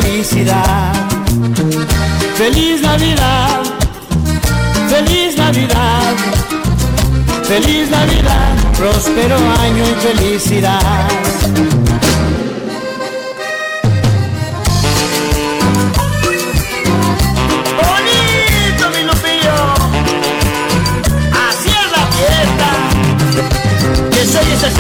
felicidad. Feliz Navidad, feliz Navidad, feliz Navidad, próspero año y felicidad. Bonito mi Lupillo, así la fiesta, que soy esa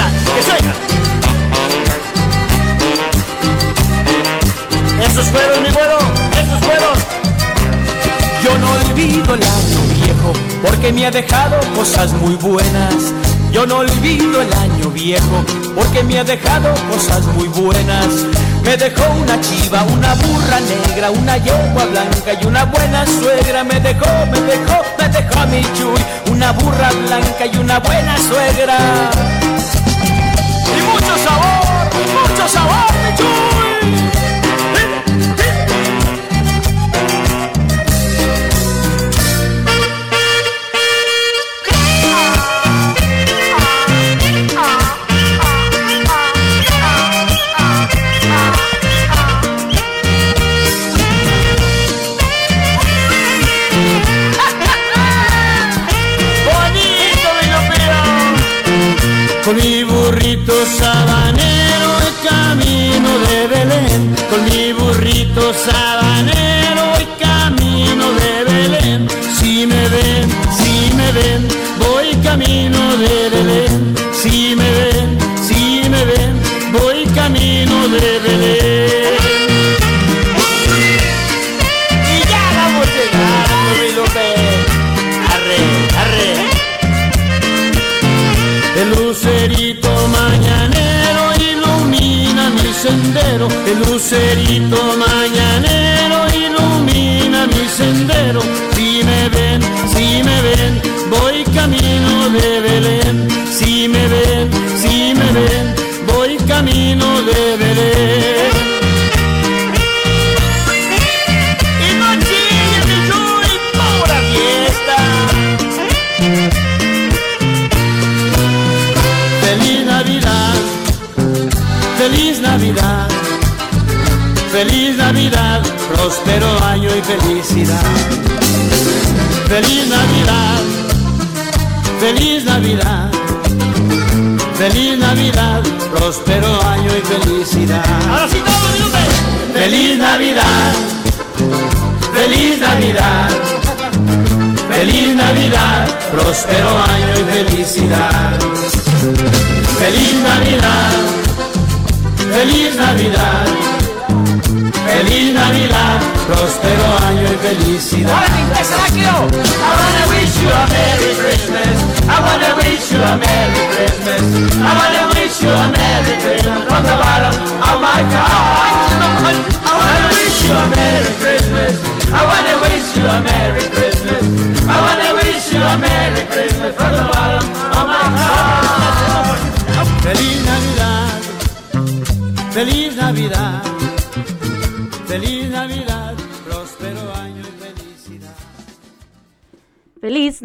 olvido el año viejo porque me ha dejado cosas muy buenas. Yo no olvido el año viejo porque me ha dejado cosas muy buenas. Me dejó una chiva, una burra negra, una yegua blanca y una buena suegra. Me dejó, me dejó, me dejó a mi chuy, una burra blanca y una buena suegra.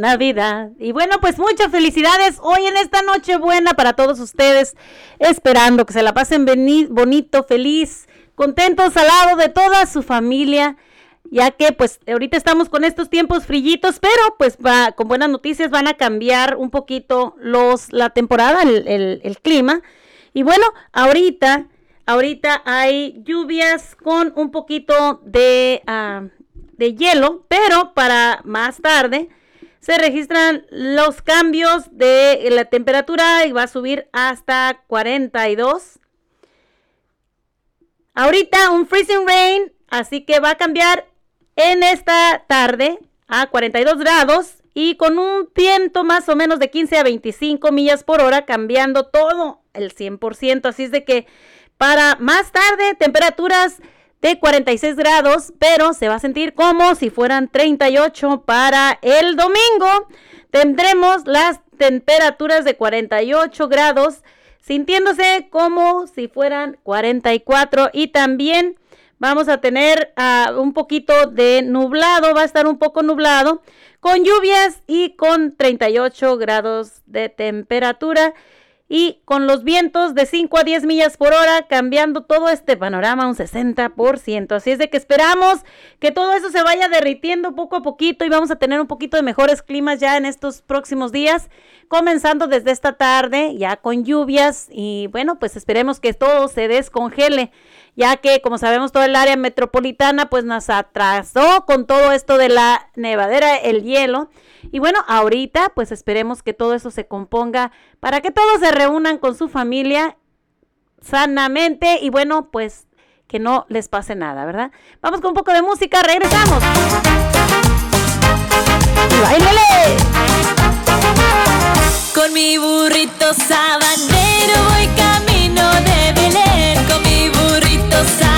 Navidad. Y bueno, pues muchas felicidades hoy en esta noche buena para todos ustedes. Esperando que se la pasen bonito, feliz, contentos al lado de toda su familia. Ya que pues ahorita estamos con estos tiempos frillitos, pero pues va, con buenas noticias van a cambiar un poquito los, la temporada, el, el clima. Y bueno, ahorita Ahorita hay lluvias con un poquito de, ah, de hielo, pero para más tarde se registran los cambios de la temperatura y va a subir hasta 42. Ahorita un freezing rain, así que va a cambiar en esta tarde a 42 grados y con un viento más o menos de 15 a 25 millas por hora, cambiando todo el 100%. Así es de que para más tarde, temperaturas de 46 grados, pero se va a sentir como si fueran 38 para el domingo. Tendremos las temperaturas de 48 grados, sintiéndose como si fueran 44 y también vamos a tener uh, un poquito de nublado, va a estar un poco nublado, con lluvias y con 38 grados de temperatura y con los vientos de 5 a 10 millas por hora, cambiando todo este panorama un 60%. Así es de que esperamos que todo eso se vaya derritiendo poco a poquito y vamos a tener un poquito de mejores climas ya en estos próximos días, comenzando desde esta tarde, ya con lluvias y bueno, pues esperemos que todo se descongele ya que como sabemos todo el área metropolitana pues nos atrasó con todo esto de la nevadera, el hielo. Y bueno, ahorita pues esperemos que todo eso se componga para que todos se reúnan con su familia sanamente y bueno, pues que no les pase nada, ¿verdad? Vamos con un poco de música, regresamos. ¡Báilele! Con mi burrito sabanero voy camino de Belén, con mi burrito sabanero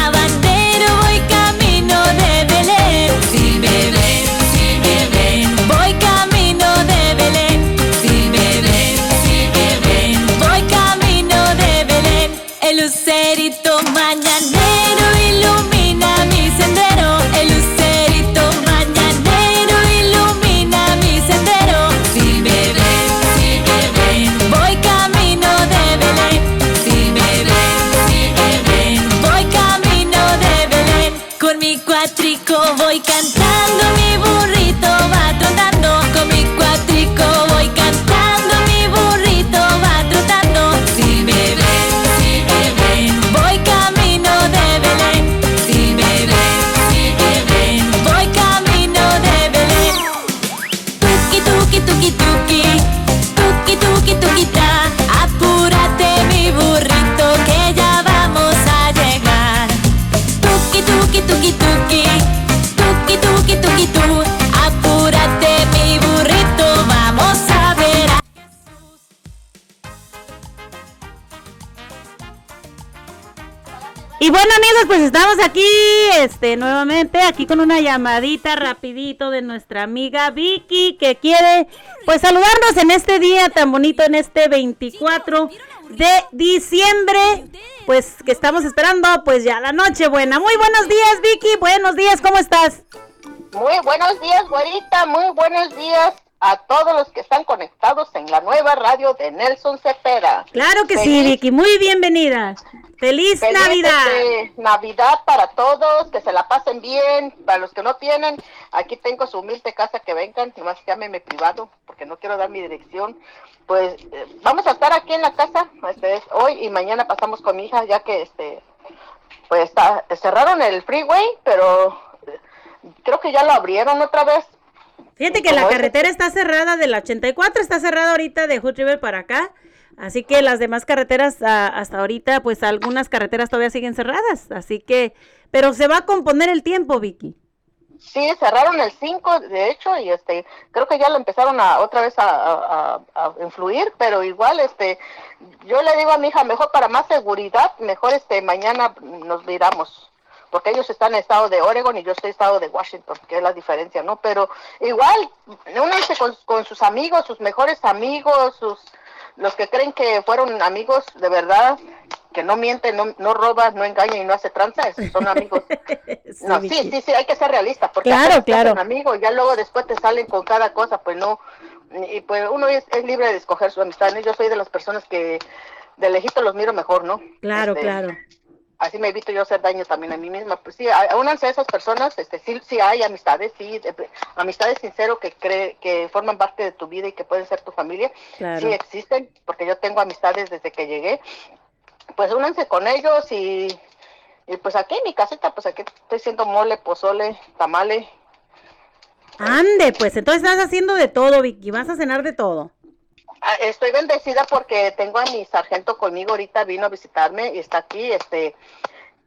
Y bueno amigos, pues estamos aquí, este, nuevamente, aquí con una llamadita rapidito de nuestra amiga Vicky, que quiere, pues, saludarnos en este día tan bonito, en este 24 de diciembre, pues, que estamos esperando, pues, ya la noche buena. Muy buenos días, Vicky, buenos días, ¿cómo estás? Muy buenos días, güerita. Muy buenos días a todos los que están conectados en la nueva radio de Nelson Cepeda. Claro que sí, Vicky, muy bienvenida. Feliz, feliz, Navidad. este, Navidad para todos, que se la pasen bien. Para los que no tienen, aquí tengo su humilde casa que vengan, nomás llámeme privado, porque no quiero dar mi dirección. Pues eh, vamos a estar aquí en la casa este, es hoy y mañana pasamos con mi hija, ya que este pues está, cerraron el freeway, pero eh, creo que ya lo abrieron otra vez. Fíjate que la carretera está cerrada de la 84, está cerrada ahorita de Hood River para acá. Así que las demás carreteras ah, hasta ahorita, pues algunas carreteras todavía siguen cerradas. Así que, pero se va a componer el tiempo, Vicky. Sí, cerraron el 5, de hecho, y este, creo que ya lo empezaron a otra vez a, a- a- a influir, pero igual, este, yo le digo a mi hija, mejor para más seguridad, mejor este, mañana nos miramos, porque ellos están en estado de Oregon y yo estoy en estado de Washington, que es la diferencia, ¿no? Pero igual, únanse con, con sus amigos, sus mejores amigos, sus, los que creen que fueron amigos de verdad, que no miente, no, no roba, no engaña y no hace tranza, esos son amigos. no, sí, sí, sí, hay que ser realista, porque Claro, claro. hacen amigo, ya luego después te salen con cada cosa, pues no, y pues uno es, es libre de escoger su amistad, ¿no? Yo soy de las personas que de lejito los miro mejor, ¿no? Claro, Este, claro. Así me evito yo hacer daño también a mí misma. Pues sí, únanse a esas personas, este, sí, sí hay amistades, sí, de- amistades sinceros que cree, que forman parte de tu vida y que pueden ser tu familia, Claro. sí existen, porque yo tengo amistades desde que llegué. Pues únanse con ellos y, y pues aquí en mi casita, pues aquí estoy haciendo mole, pozole, tamale. Ande, pues entonces estás haciendo de todo, Vicky. Vas a cenar de todo. Ah, Estoy bendecida porque tengo a mi sargento conmigo ahorita, vino a visitarme y está aquí, este,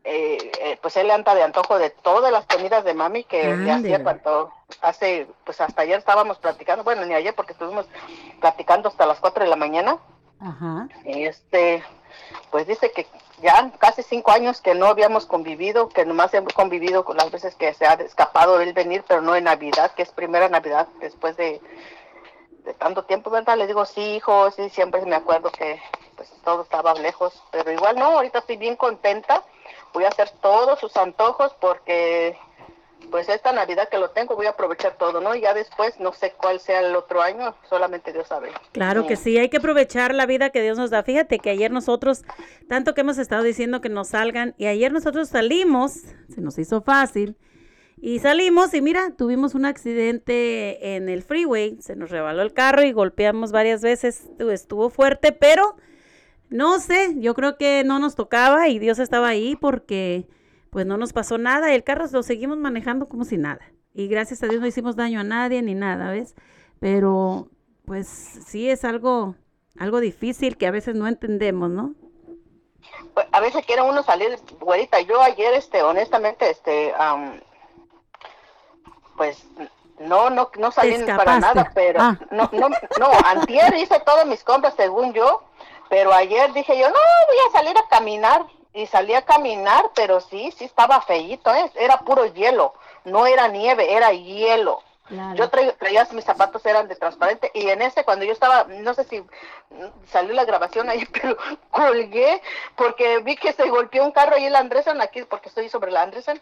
eh, eh, pues él anda de antojo de todas las comidas de mami que le hacía cuando hace, pues hasta ayer estábamos platicando, bueno, ni ayer porque estuvimos platicando hasta las 4 de la mañana Ajá. y este, pues dice que ya casi cinco años que no habíamos convivido, que nomás hemos convivido con las veces que se ha escapado él venir, pero no en Navidad, que es primera Navidad después de, de tanto tiempo, ¿verdad? Le digo, sí, hijo, sí, siempre me acuerdo que pues todo estaba lejos, pero igual no, ahorita estoy bien contenta, voy a hacer todos sus antojos porque pues esta Navidad que lo tengo voy a aprovechar todo, ¿no? Ya después no sé cuál sea el otro año, solamente Dios sabe. Claro que sí, hay que aprovechar la vida que Dios nos da. Fíjate que ayer nosotros, tanto que hemos estado diciendo que nos salgan, y ayer nosotros salimos, se nos hizo fácil, y salimos y mira, tuvimos un accidente en el freeway, se nos rebaló el carro y golpeamos varias veces, estu- estuvo fuerte, pero no sé, yo creo que no nos tocaba y Dios estaba ahí porque pues no nos pasó nada, el carro lo seguimos manejando como si nada. Y gracias a Dios no hicimos daño a nadie ni nada, ¿ves? Pero pues sí es algo algo difícil que a veces no entendemos, ¿no? Pues, a veces quiere uno salir, güerita. Yo ayer, este, honestamente, este, am, pues no, no, no salí para nada, pero Ah. no, no, no, antier hice todas mis compras según yo, pero ayer dije yo, no, voy a salir a caminar. Y salí a caminar, pero sí, sí estaba feíto, ¿eh? era puro hielo, no era nieve, era hielo. Yo traía, traía mis zapatos eran de transparente y en ese cuando yo estaba, no sé si salió la grabación ahí, pero colgué porque vi que se golpeó un carro ahí en la Andresen, aquí porque estoy sobre la Andresen.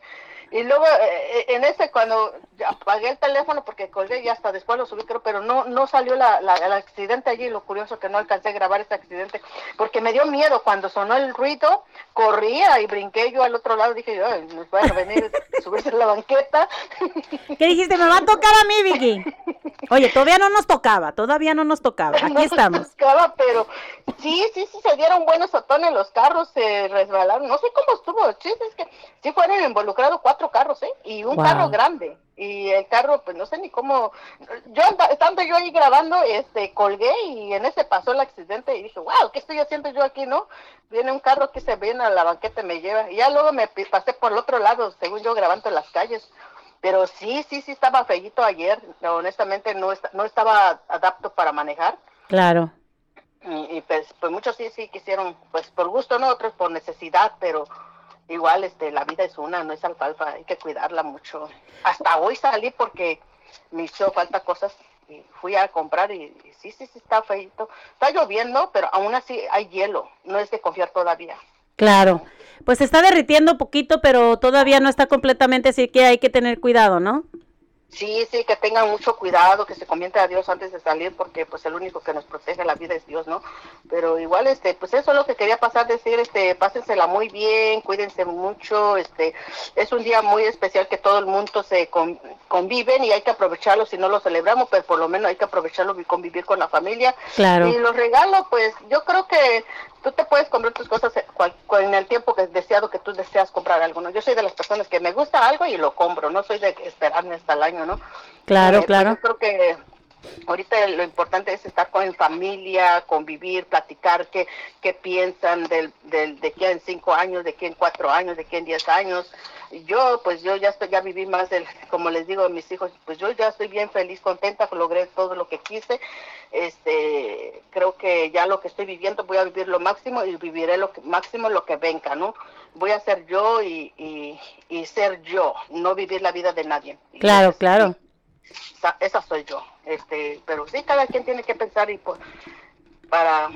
Y luego eh, en ese cuando apagué el teléfono porque colgué y hasta después lo subí creo, pero no no salió la, la- el accidente allí, lo curioso que no alcancé a grabar ese accidente porque me dio miedo cuando sonó el ruido, corría y brinqué yo al otro lado, dije yo, "Ay, nos van a venir a subirse a la banqueta. ¿Qué dijiste? Me va a tocar a mí, Vicky. Oye, todavía no nos tocaba, todavía no nos tocaba. Aquí No estamos. buscaba, pero sí, sí, sí, se dieron buenos sotones los carros, se resbalaron. No sé cómo estuvo. Chiste es que sí fueron involucrados cuatro carros, ¿eh? Y un Wow. carro grande. Y el carro, pues no sé ni cómo. Yo, estando yo ahí grabando, este, colgué y en ese pasó el accidente y dije, wow, ¿qué estoy haciendo yo aquí, no? Viene un carro que se viene a la banqueta y me lleva. Y ya luego me pasé por el otro lado, según yo, grabando en las calles. Pero sí, sí, sí estaba feíto ayer. Honestamente, no, esta- no estaba adapto para manejar. Claro. Y, y, pues, pues muchos sí, sí quisieron, pues por gusto, no, otros por necesidad, pero igual este la vida es una, no es alfalfa, hay que cuidarla mucho. Hasta hoy salí porque me hizo falta cosas y fui a comprar y, sí, sí, sí está feito. Está lloviendo, pero aún así hay hielo, no es de confiar todavía. Claro. Pues está derritiendo poquito, pero todavía no está completamente, así que hay que tener cuidado, ¿no? Sí, sí, que tengan mucho cuidado, que se comiente a Dios antes de salir, porque pues el único que nos protege la vida es Dios, ¿no? Pero igual, este, pues eso es lo que quería pasar, decir, este, pásensela muy bien, cuídense mucho, este, es un día muy especial que todo el mundo se con- conviven y hay que aprovecharlo, si no lo celebramos, pero por lo menos hay que aprovecharlo y convivir con la familia. Claro. Y los regalos, pues yo creo que tú te puedes comprar tus cosas en cual- en el tiempo que es deseado que tú deseas comprar algo, ¿no? Yo soy de las personas que me gusta algo y lo compro, no soy de esperarme hasta el año, ¿no? Claro, Eh, claro. Yo creo que ahorita lo importante es estar con familia, convivir, platicar qué, qué piensan del, del, de quién en cinco años, de quién en cuatro años, de quién en diez años. Yo, pues yo ya estoy, ya viví más del, como les digo a mis hijos, pues yo ya estoy bien feliz, contenta, logré todo lo que quise. Este, creo que ya lo que estoy viviendo voy a vivir lo máximo y viviré lo que, máximo lo que venga, ¿no? Voy a ser yo y, y, y ser yo, no vivir la vida de nadie. Claro, claro. esa, esa soy yo. Este, pero sí, cada quien tiene que pensar y por, para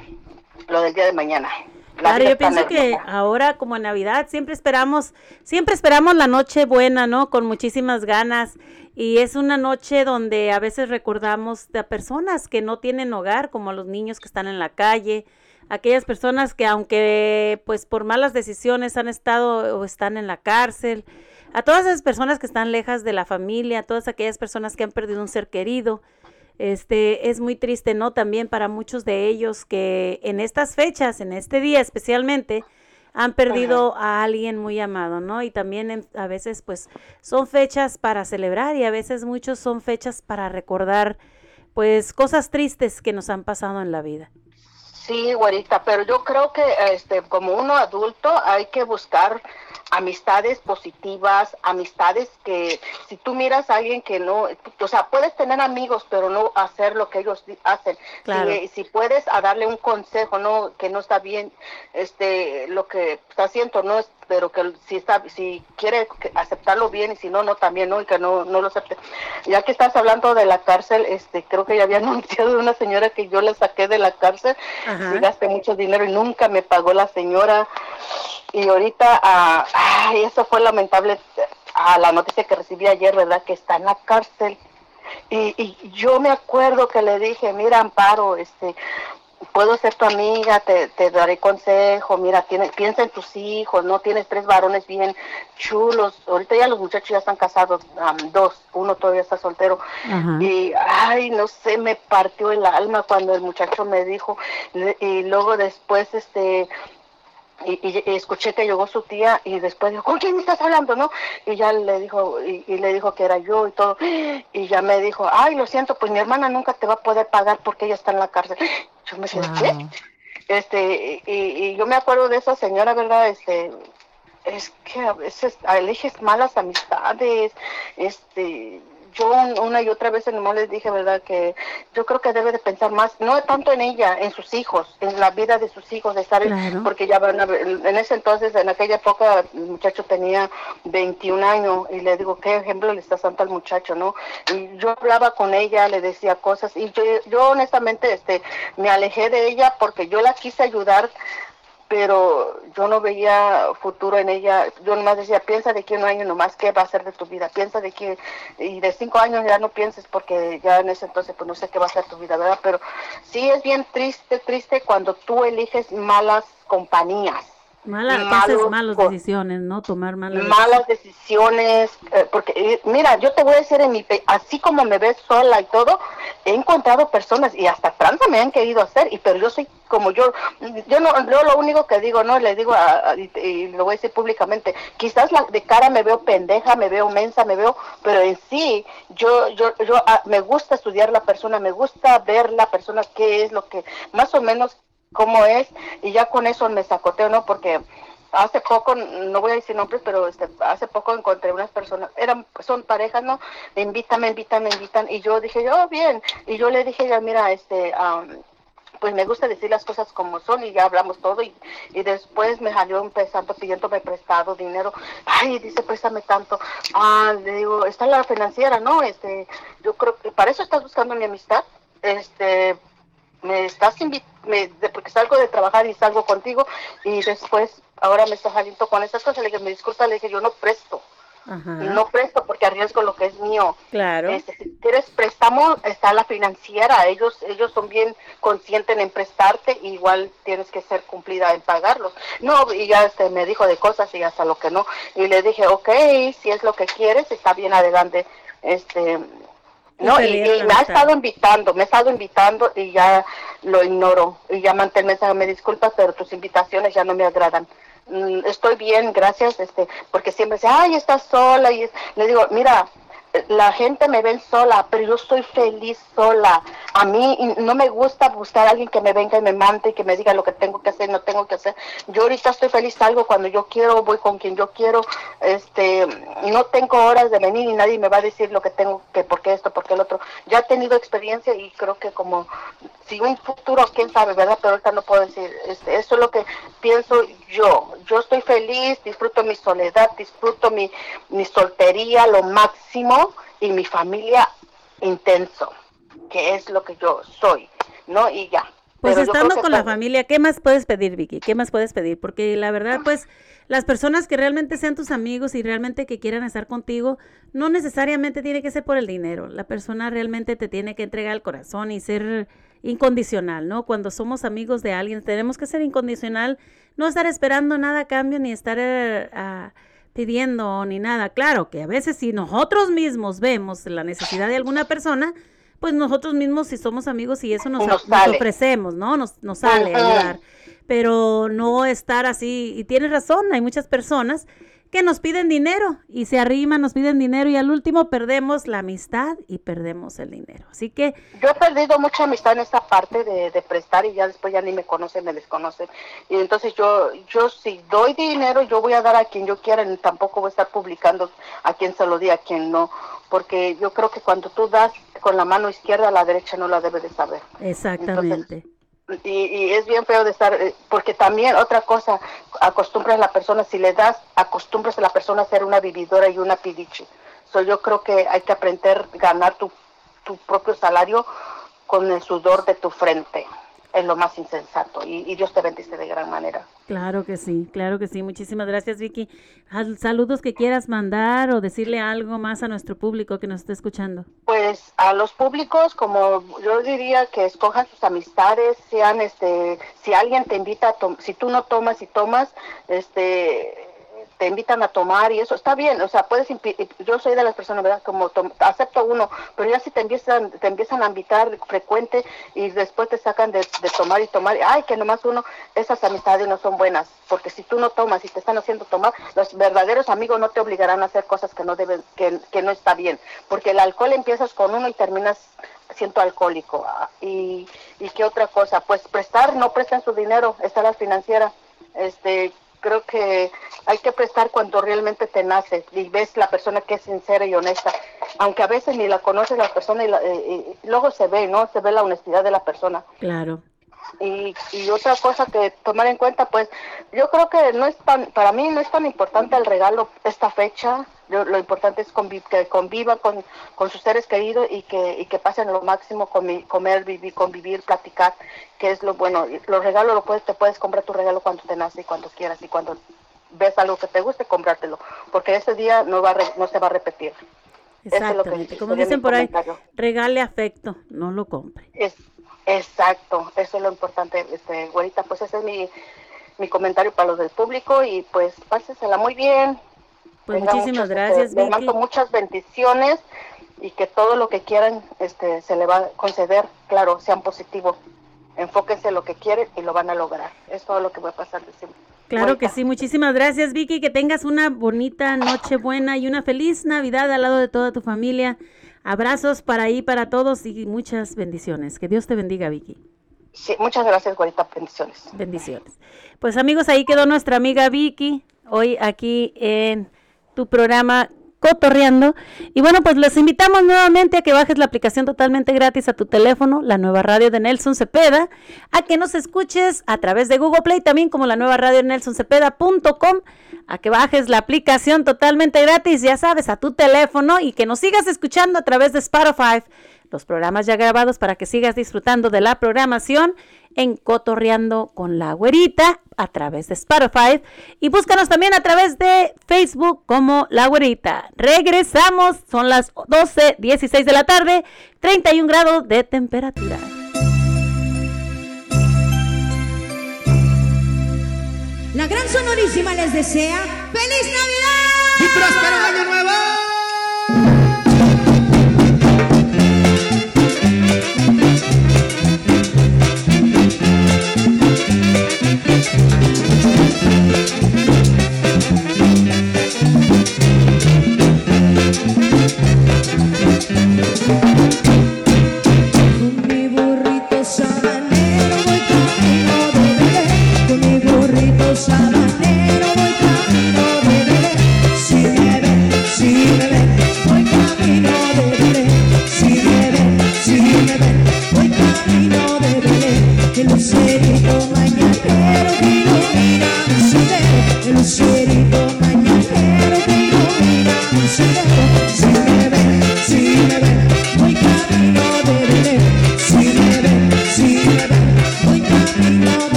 lo del día de mañana. Claro, yo pienso que ahora como en Navidad siempre esperamos, siempre esperamos la noche buena, ¿no? Con muchísimas ganas. Y es una noche donde a veces recordamos a personas que no tienen hogar, como los niños que están en la calle, aquellas personas que aunque pues por malas decisiones han estado o están en la cárcel, a todas esas personas que están lejas de la familia, a todas aquellas personas que han perdido un ser querido. Este es muy triste, ¿no? También para muchos de ellos que en estas fechas, en este día especialmente, han perdido a alguien muy amado, ¿no? Y también en- a veces pues son fechas para celebrar y a veces muchos son fechas para recordar pues cosas tristes que nos han pasado en la vida. Sí, güerita, pero yo creo que este, como uno adulto hay que buscar amistades positivas, amistades que si tú miras a alguien que no, o sea, puedes tener amigos, pero no hacer lo que ellos hacen. Claro. Si, si puedes a darle un consejo, no que no está bien, este, lo que está haciendo, no es, pero que si está, si quiere aceptarlo bien y si no, no también, no y que no, no lo acepte. Ya que estás hablando de la cárcel, este, creo que ya había anunciado de una señora que yo la saqué de la cárcel Ajá. sí gasté mucho dinero y nunca me pagó la señora. Y ahorita, ah, ay, eso fue lamentable, a la noticia que recibí ayer, ¿verdad? Que está en la cárcel. Y, y yo me acuerdo que le dije, mira, Amparo, este, puedo ser tu amiga, te, te daré consejo, mira, tiene, piensa en tus hijos, no tienes tres varones bien chulos, ahorita ya los muchachos ya están casados, am, dos, uno todavía está soltero, y ay, no sé, me partió el alma cuando el muchacho me dijo, y luego después, este, y, y- y escuché que llegó su tía y después dijo, ¿con quién estás hablando, no? Y ya le dijo, y, y le dijo que era yo y todo, y ya me dijo, ay, lo siento, pues mi hermana nunca te va a poder pagar porque ella está en la cárcel. Yo me quedé, ¿qué? Este, y, y yo me acuerdo de esa señora, ¿verdad? Este, es que a veces eliges malas amistades, este, yo un- una y otra vez nomás les dije, ¿verdad? Que yo creo que debe de pensar más, no tanto en ella, en sus hijos, en la vida de sus hijos, de estar, en- Claro. porque ya van a ver, en ese entonces, en aquella época, el muchacho tenía 21 años y le digo, ¿qué ejemplo le estás dando al muchacho, no? Y yo hablaba con ella, le decía cosas y yo, yo honestamente, este, me alejé de ella porque yo la quise ayudar pero yo no veía futuro en ella. Yo nomás decía, piensa de aquí un año nomás qué va a ser de tu vida. Piensa de que, y de cinco años ya no pienses porque ya en ese entonces pues no sé qué va a ser tu vida, ¿verdad? Pero sí es bien triste, triste cuando tú eliges malas compañías. Malos malas co- decisiones, ¿no? Tomar malas malas decisiones, eh, porque eh, mira, yo te voy a decir, en mi, pe- así como me ves sola y todo, he encontrado personas y hasta tranza me han querido hacer, y pero yo soy como yo, yo no, yo lo único que digo, no, le digo, a- a- y, y lo voy a decir públicamente, quizás la, de cara me veo pendeja, me veo mensa, me veo, pero en sí, yo, yo, yo, ah, me gusta estudiar la persona, me gusta ver la persona qué es lo que, más o menos cómo es, y ya con eso me sacoteo, ¿no? Porque hace poco, no voy a decir nombres, pero este, hace poco encontré unas personas, eran, son parejas, ¿no? Me invitan, me invitan, me invitan, y yo dije, yo, bien, y yo le dije, ya, mira, este, am, pues me gusta decir las cosas como son y ya hablamos todo y, y después me salió empezando pidiéndome prestado dinero. Ay, dice, préstame tanto. Ah, le digo, está la financiera, ¿no? Este, yo creo que para eso estás buscando mi amistad. Este, me estás invitando, porque salgo de trabajar y salgo contigo y después ahora me estás saliendo con esas cosas. Le dije, me disculpa, le dije, yo no presto. Ajá. No presto porque arriesgo lo que es mío. Claro. Este, si quieres préstamo, está la financiera. Ellos ellos son bien conscientes en prestarte, igual tienes que ser cumplida en pagarlos. No, y ya este, me dijo de cosas y hasta lo que no. Y le dije, ok, si es lo que quieres, está bien adelante. Este, no, y, y me ha estado invitando, me ha estado invitando y ya lo ignoro. Y ya mandé el mensaje, me disculpas, pero tus invitaciones ya no me agradan. Mm, estoy bien, gracias, este, porque siempre dice, ay, estás sola. Y es- le digo, mira, la gente me ven sola, pero yo estoy feliz sola. A mí no me gusta buscar a alguien que me venga y me mande y que me diga lo que tengo que hacer, no tengo que hacer. Yo ahorita estoy feliz, salgo cuando yo quiero, voy con quien yo quiero. Este, no tengo horas de venir y nadie me va a decir lo que tengo que, por qué esto, por qué el otro. Ya he tenido experiencia y creo que como si un futuro, quién sabe, ¿verdad? Pero ahorita no puedo decir. Este, eso es lo que pienso yo. Yo estoy feliz, disfruto mi soledad, disfruto mi, mi soltería lo máximo y mi familia intenso, que es lo que yo soy, ¿no? Y ya. Pues Pero estando con la familia, ¿qué más puedes pedir, Vicky? ¿Qué más puedes pedir? Porque la verdad, pues, las personas que realmente sean tus amigos y realmente que quieran estar contigo, no necesariamente tiene que ser por el dinero. La persona realmente te tiene que entregar el corazón y ser incondicional, ¿no? Cuando somos amigos de alguien, tenemos que ser incondicional, no estar esperando nada a cambio ni estar ah, pidiendo ni nada. Claro que a veces si nosotros mismos vemos la necesidad de alguna persona, pues nosotros mismos si somos amigos y eso nos, Nos nos sale. ofrecemos, ¿no? Nos, nos sale ayudar. Pero no estar así, y tienes razón, hay muchas personas que nos piden dinero y se arriman, nos piden dinero y al último perdemos la amistad y perdemos el dinero. Así que Yo he perdido mucha amistad en esta parte de, de prestar y ya después ya ni me conocen, me desconocen. Y entonces yo, yo si doy dinero, yo voy a dar a quien yo quiera, y tampoco voy a estar publicando a quien se lo di, a quien no. Porque yo creo que cuando tú das con la mano izquierda, la derecha no la debe de saber. exactamente. Y, y es bien feo de estar, eh, porque también otra cosa, acostumbras a la persona, si le das, acostumbras a la persona a ser una vividora y una pidiche. So, yo creo que hay que aprender a ganar tu, tu propio salario con el sudor de tu frente. Es lo más insensato. Y, y Dios te bendice de gran manera. Claro que sí, claro que sí. Muchísimas gracias, Vicky. Al- Saludos que quieras mandar o decirle algo más a nuestro público que nos está escuchando. Pues a los públicos, como yo diría que escojan sus amistades, sean este, si alguien te invita a si tú no tomas y tomas, este te invitan a tomar y eso está bien, o sea, puedes yo soy de las personas, ¿verdad? Como acepto uno, pero ya si te empiezan te empiezan a invitar frecuente y después te sacan de, de tomar y tomar, ay, que nomás uno, esas amistades no son buenas, porque si tú no tomas y te están haciendo tomar, los verdaderos amigos no te obligarán a hacer cosas que no deben que, que no está bien, porque el alcohol empiezas con uno y terminas siendo alcohólico. Ah, Y, y qué otra cosa, pues prestar, no prestan su dinero, está la financiera. Este, creo que hay que prestar cuando realmente te nace y ves la persona que es sincera y honesta, aunque a veces ni la conoces la persona y, la- eh, y luego se ve, ¿no? Se ve la honestidad de la persona. Claro. Y, y otra cosa que tomar en cuenta, pues yo creo que no es tan, para mí no es tan importante el regalo esta fecha, Yo- lo importante es convi- que convivan con, con sus seres queridos y que, y que pasen lo máximo, comi- comer, vivir, convivir, platicar, que es lo bueno. Los regalos lo puedes, te puedes comprar tu regalo cuando te nace y cuando quieras y cuando ves algo que te guste, comprártelo, porque ese día no, va re- no se va a repetir. Eso es lo que Exactamente. Como dicen por ahí, regale afecto, no lo compre. Es, exacto, eso es lo importante, este, güerita, pues ese es mi, mi comentario para los del público y pues pásensela muy bien. Pues muchísimas muchos, este, gracias, les Vicky. mando muchas bendiciones y que todo lo que quieran este, se le va a conceder, claro, sean positivos. Enfóquense en lo que quieren y lo van a lograr. Es todo lo que va a pasar. Claro que sí, muchísimas gracias Vicky, que tengas una bonita noche buena y una feliz Navidad al lado de toda tu familia. Abrazos para ahí, para todos y muchas bendiciones. Que Dios te bendiga Vicky. Sí, muchas gracias, güerita. Bendiciones. Bendiciones. Pues amigos, ahí quedó nuestra amiga Vicky, hoy aquí en tu programa Cotorreando. Y bueno, pues les invitamos nuevamente a que bajes la aplicación totalmente gratis a tu teléfono, la nueva radio de Nelson Cepeda, a que nos escuches a través de Google Play, también como la nueva radio nelsoncepeda.com, a que bajes la aplicación totalmente gratis, ya sabes, a tu teléfono y que nos sigas escuchando a través de Spotify, los programas ya grabados para que sigas disfrutando de la programación en Cotorreando con la Güerita a través de Spotify y búscanos también a través de Facebook como La Güerita. Regresamos, son las 12.16 de la tarde, 31 grados de temperatura. La gran sonorísima les desea ¡Feliz Navidad! ¡Y próspero año nuevo!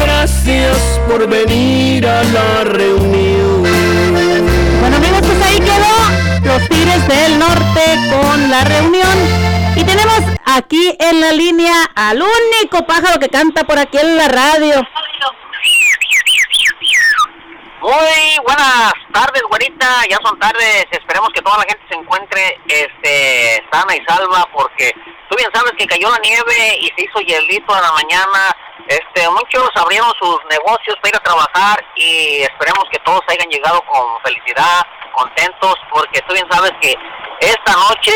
Gracias por venir a la reunión. Bueno amigos, pues ahí quedó los Tigres del Norte con la reunión. Y tenemos aquí en la línea al único pájaro que canta por aquí en la radio. Muy buenas tardes, güerita. Ya son tardes. Esperemos que toda la gente se encuentre este, sana y salva porque tú bien sabes que cayó la nieve y se hizo hielito en la mañana. Este, muchos abrieron sus negocios para ir a trabajar y esperemos que todos hayan llegado con felicidad, contentos, porque tú bien sabes que esta noche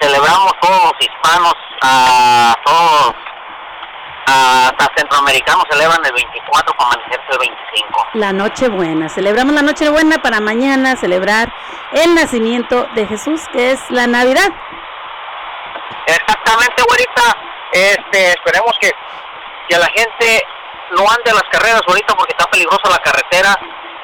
celebramos todos los hispanos, a todos, hasta centroamericanos celebran el 24 para amanecerse el 25. La Nochebuena. Celebramos la Nochebuena para mañana celebrar el nacimiento de Jesús, que es la Navidad. Exactamente, güerita. Este, esperemos que, que la gente no ande a las carreras ahorita porque está peligrosa la carretera.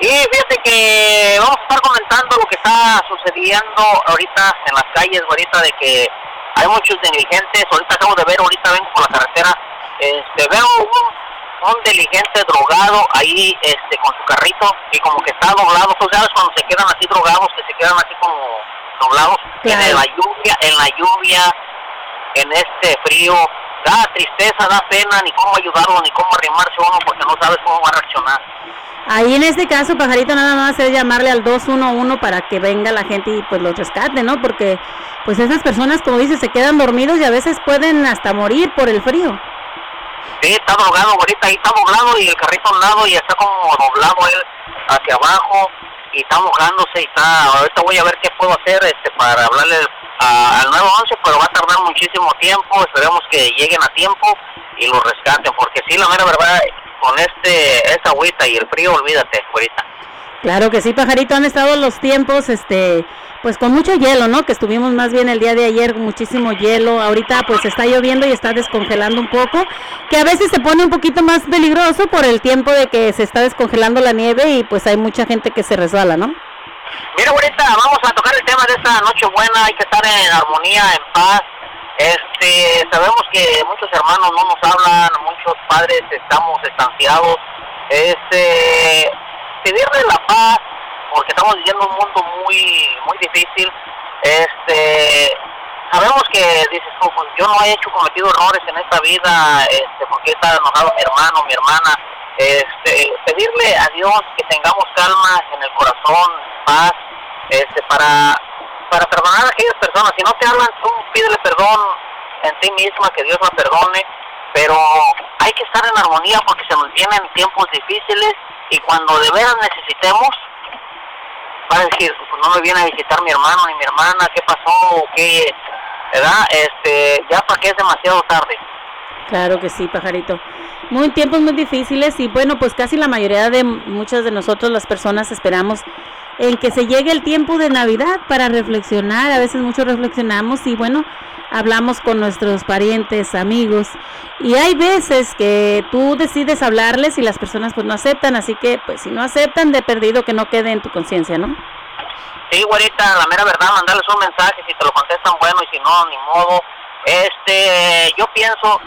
Y fíjate que vamos a estar comentando lo que está sucediendo ahorita en las calles, ahorita de que hay muchos diligentes. Ahorita acabo de ver, ahorita vengo por la carretera, este, veo un, un diligente drogado ahí este, con su carrito y como que está doblado. Tú sabes cuando se quedan así drogados, que se quedan así como doblados en la lluvia, en la lluvia, en este frío. Da tristeza, da pena, ni cómo ayudarlo, ni cómo arrimarse uno, porque no sabes cómo va a reaccionar. Ahí en este caso, pajarito, nada más es llamarle al 211 para que venga la gente y pues los rescate, ¿no? Porque pues esas personas, como dices, se quedan dormidos y a veces pueden hasta morir por el frío. Sí, está drogado ahorita, ahí está doblado y el carrito a un lado y está como doblado él hacia abajo y está mojándose y está, ahorita voy a ver qué puedo hacer este para hablarle a- al 911, pero va a tardar muchísimo tiempo, esperemos que lleguen a tiempo y lo rescaten, porque sí, la mera verdad, con este, esta agüita y el frío, olvídate, ahorita. Claro que sí, pajarito, han estado los tiempos, este, pues con mucho hielo, ¿no? Que estuvimos más bien el día de ayer, muchísimo hielo. Ahorita pues está lloviendo y está descongelando un poco, que a veces se pone un poquito más peligroso por el tiempo de que se está descongelando la nieve y pues hay mucha gente que se resbala, ¿no? Mira, ahorita vamos a tocar el tema de esta noche buena, hay que estar en armonía, en paz. Este, sabemos que muchos hermanos no nos hablan, muchos padres estamos estanciados. Este, pedirle la paz, porque estamos viviendo un mundo muy, muy difícil. Este, sabemos que dices tú, pues yo no he hecho cometido errores en esta vida, este, porque está enojado mi hermano, mi hermana. Este, pedirle a Dios que tengamos calma en el corazón, paz, este, para, para perdonar a aquellas personas. Si no te hablan, tú pídele perdón en ti misma, que Dios la perdone, pero hay que estar en armonía porque se nos vienen tiempos difíciles y cuando de veras necesitemos, va a decir, pues no me viene a visitar mi hermano ni mi hermana, ¿qué pasó? ¿O ¿Qué? ¿Verdad? Este, ya para que es demasiado tarde. Claro que sí, pajarito. Muy tiempos muy difíciles y bueno, pues casi la mayoría de muchas de nosotros las personas esperamos en que se llegue el tiempo de Navidad para reflexionar. A veces muchos reflexionamos y bueno, hablamos con nuestros parientes, amigos y hay veces que tú decides hablarles y las personas pues no aceptan, así que pues si no aceptan de perdido que no quede en tu conciencia, ¿no? Sí, güerita, la mera verdad, mandarles un mensaje, si te lo contestan, bueno, y si no, ni modo. Este, yo pienso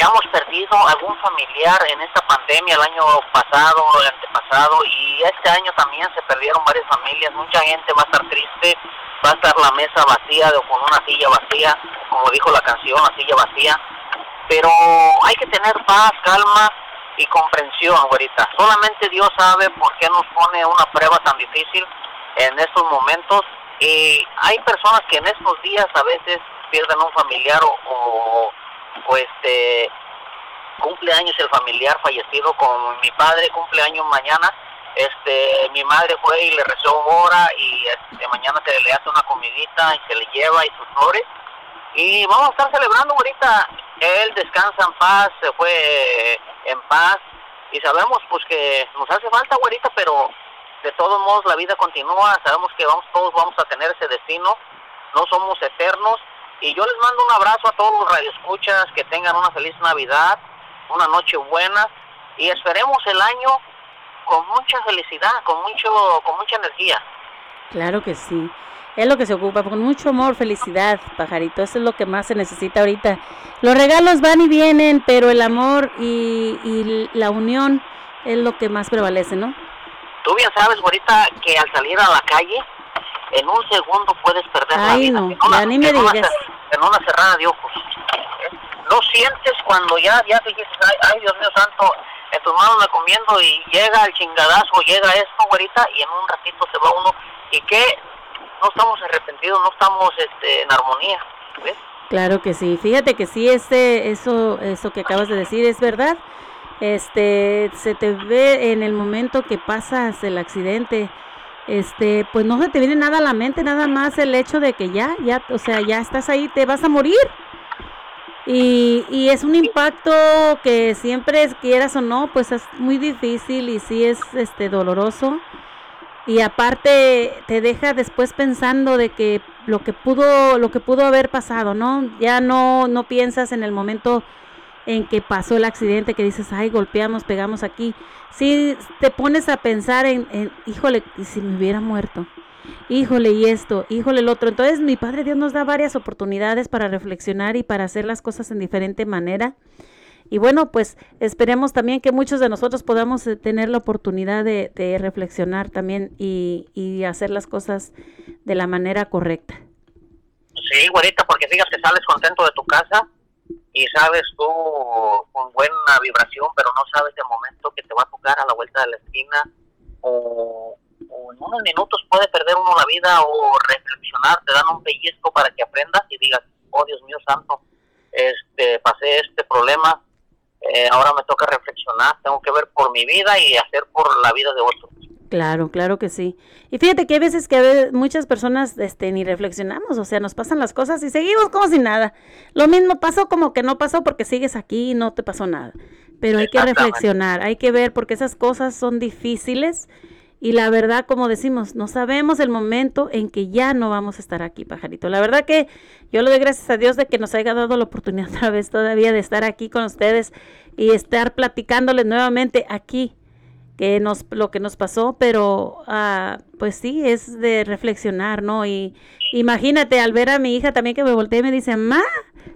hemos perdido algún familiar en esta pandemia el año pasado, el antepasado, y este año también se perdieron varias familias. Mucha gente va a estar triste, va a estar la mesa vacía o con una silla vacía, como dijo la canción, la silla vacía. pero hay que tener paz, calma y comprensión, güerita. Solamente Dios sabe por qué nos pone una prueba tan difícil en estos momentos. Y hay personas que en estos días a veces pierden un familiar o, o, o, este cumpleaños el familiar fallecido con mi padre cumpleaños mañana. Este mi madre fue y le rezó hora y este, mañana se le hace una comidita y se le lleva y sus flores. Y vamos a estar celebrando ahorita. Él descansa en paz se fue en paz. Y sabemos pues que nos hace falta güerita pero de todos modos la vida continúa. Sabemos que vamos todos vamos a tener ese destino. No somos eternos y yo les mando un abrazo a todos los radioescuchas que tengan una feliz navidad una noche buena y esperemos el año con mucha felicidad con mucho con mucha energía Claro que sí. Es lo que se ocupa, con mucho amor, felicidad, pajarito. Eso es lo que más se necesita ahorita. Los regalos van y vienen, pero el amor y, y la unión es lo que más prevalece, ¿no? tú bien sabes ahorita que al salir a la calle en un segundo puedes perder la vida no, en una, ya ni me en digas. en una cerrada de ojos no sientes cuando ya ya dijiste ay, ay Dios mío santo en tus manos me comiendo y llega el chingadazo llega esto ahorita y en un ratito se va uno y que no estamos arrepentidos no estamos este en armonía ¿ves? Claro que sí. Fíjate que sí, ese, eso, eso que acabas de decir es verdad. Este, se te ve en el momento que pasas el accidente, este, pues no se te viene nada a la mente, nada más el hecho de que ya, ya, o sea, ya estás ahí, te vas a morir. Y, y es un impacto que siempre es, quieras o no, pues es muy difícil y sí es este doloroso. Y aparte te deja después pensando de que lo que pudo, lo que pudo haber pasado, ¿no? Ya no, no piensas en el momento en que pasó el accidente que dices, ay, golpeamos, pegamos aquí. Sí, te pones a pensar en, en híjole, ¿y si me hubiera muerto? Híjole, y esto, híjole, el otro. Entonces, mi Padre Dios nos da varias oportunidades para reflexionar y para hacer las cosas en diferente manera. Y bueno, pues esperemos también que muchos de nosotros podamos eh, tener la oportunidad de, de reflexionar también y, y hacer las cosas de la manera correcta. Sí, güerita, porque fíjate, sales contento de tu casa y sabes tú con buena vibración, pero no sabes el momento que te va a tocar a la vuelta de la esquina o, o en unos minutos puede perder uno la vida o reflexionar, te dan un pellizco para que aprendas y digas, oh Dios mío santo, este, pasé este problema, eh, ahora me toca reflexionar, tengo que ver por mi vida y hacer por la vida de otros. Claro, claro que sí. Y fíjate que hay veces que a muchas personas este, ni reflexionamos, o sea, nos pasan las cosas y seguimos como si nada. Lo mismo pasó como que no pasó porque sigues aquí y no te pasó nada. Pero hay que reflexionar, hay que ver porque esas cosas son difíciles y la verdad, como decimos, no sabemos el momento en que ya no vamos a estar aquí, pajarito. La verdad que yo le doy gracias a Dios de que nos haya dado la oportunidad otra vez todavía de estar aquí con ustedes y estar platicándoles nuevamente aquí que nos lo que nos pasó, pero ah, pues sí, es de reflexionar, ¿no? Y imagínate al ver a mi hija también que me volteé y me dice, ma,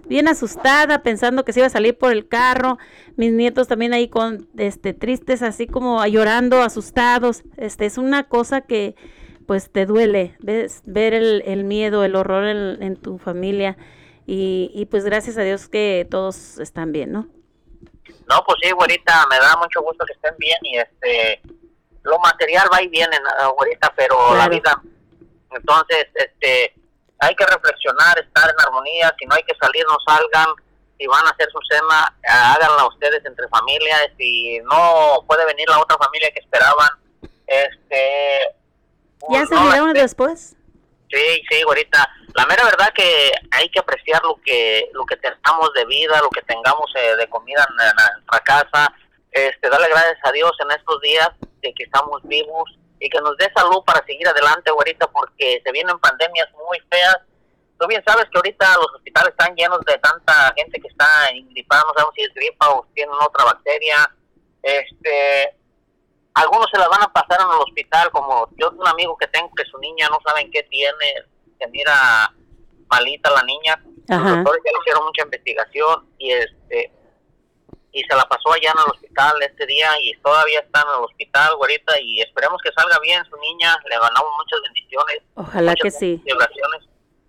bien asustada, pensando que se iba a salir por el carro, mis nietos también ahí con, este, tristes, así como llorando, asustados, este, es una cosa que pues te duele, ves, ver el, el miedo, el horror en, en tu familia y, y pues gracias a Dios que todos están bien, ¿no? No, pues sí, güerita, me da mucho gusto que estén bien y este, lo material va y viene, ¿no, güerita, pero la vida, entonces, este, hay que reflexionar, estar en armonía, si no hay que salir, no salgan, si van a hacer su cena, háganla ustedes entre familias, si no puede venir la otra familia que esperaban, este... ¿Ya se no, miraron este, después? Sí, sí, ahorita. La mera verdad que hay que apreciar lo que lo que tengamos de vida, lo que tengamos eh, de comida en, nuestra casa. Este, darle gracias a Dios en estos días de que estamos vivos y que nos dé salud para seguir adelante, ahorita, porque se vienen pandemias muy feas. Tú bien sabes que ahorita los hospitales están llenos de tanta gente que está gripada, no sabemos si es gripa o tienen otra bacteria. Este, algunos se las van a pasar en el hospital, como yo tengo un amigo que tengo que su niña no saben qué tiene, se mira malita la niña, los doctores ya le hicieron mucha investigación y este y se la pasó allá en el hospital este día y todavía está en el hospital, güerita, y esperemos que salga bien su niña, le ganamos muchas bendiciones, Ojalá que sí.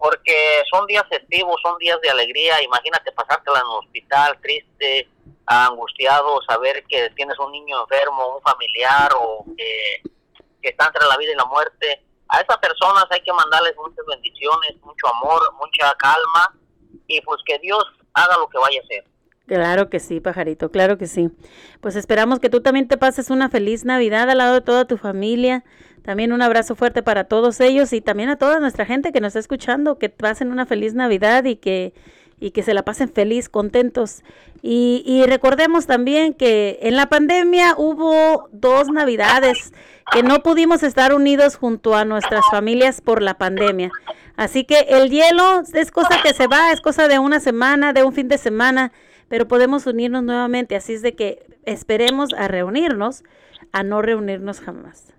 Porque son días festivos, son días de alegría. Imagínate pasártela en un hospital triste, angustiado, saber que tienes un niño enfermo, un familiar o que, que está entre la vida y la muerte. A esas personas hay que mandarles muchas bendiciones, mucho amor, mucha calma y pues que Dios haga lo que vaya a hacer. Claro que sí, pajarito, claro que sí. Pues esperamos que tú también te pases una feliz Navidad al lado de toda tu familia. También un abrazo fuerte para todos ellos y también a toda nuestra gente que nos está escuchando, que pasen una feliz Navidad y que y que se la pasen feliz, contentos. Y, y recordemos también que en la pandemia hubo dos Navidades que no pudimos estar unidos junto a nuestras familias por la pandemia. Así que el hielo es cosa que se va, es cosa de una semana, de un fin de semana, pero podemos unirnos nuevamente. Así es de que esperemos a reunirnos, a no reunirnos jamás.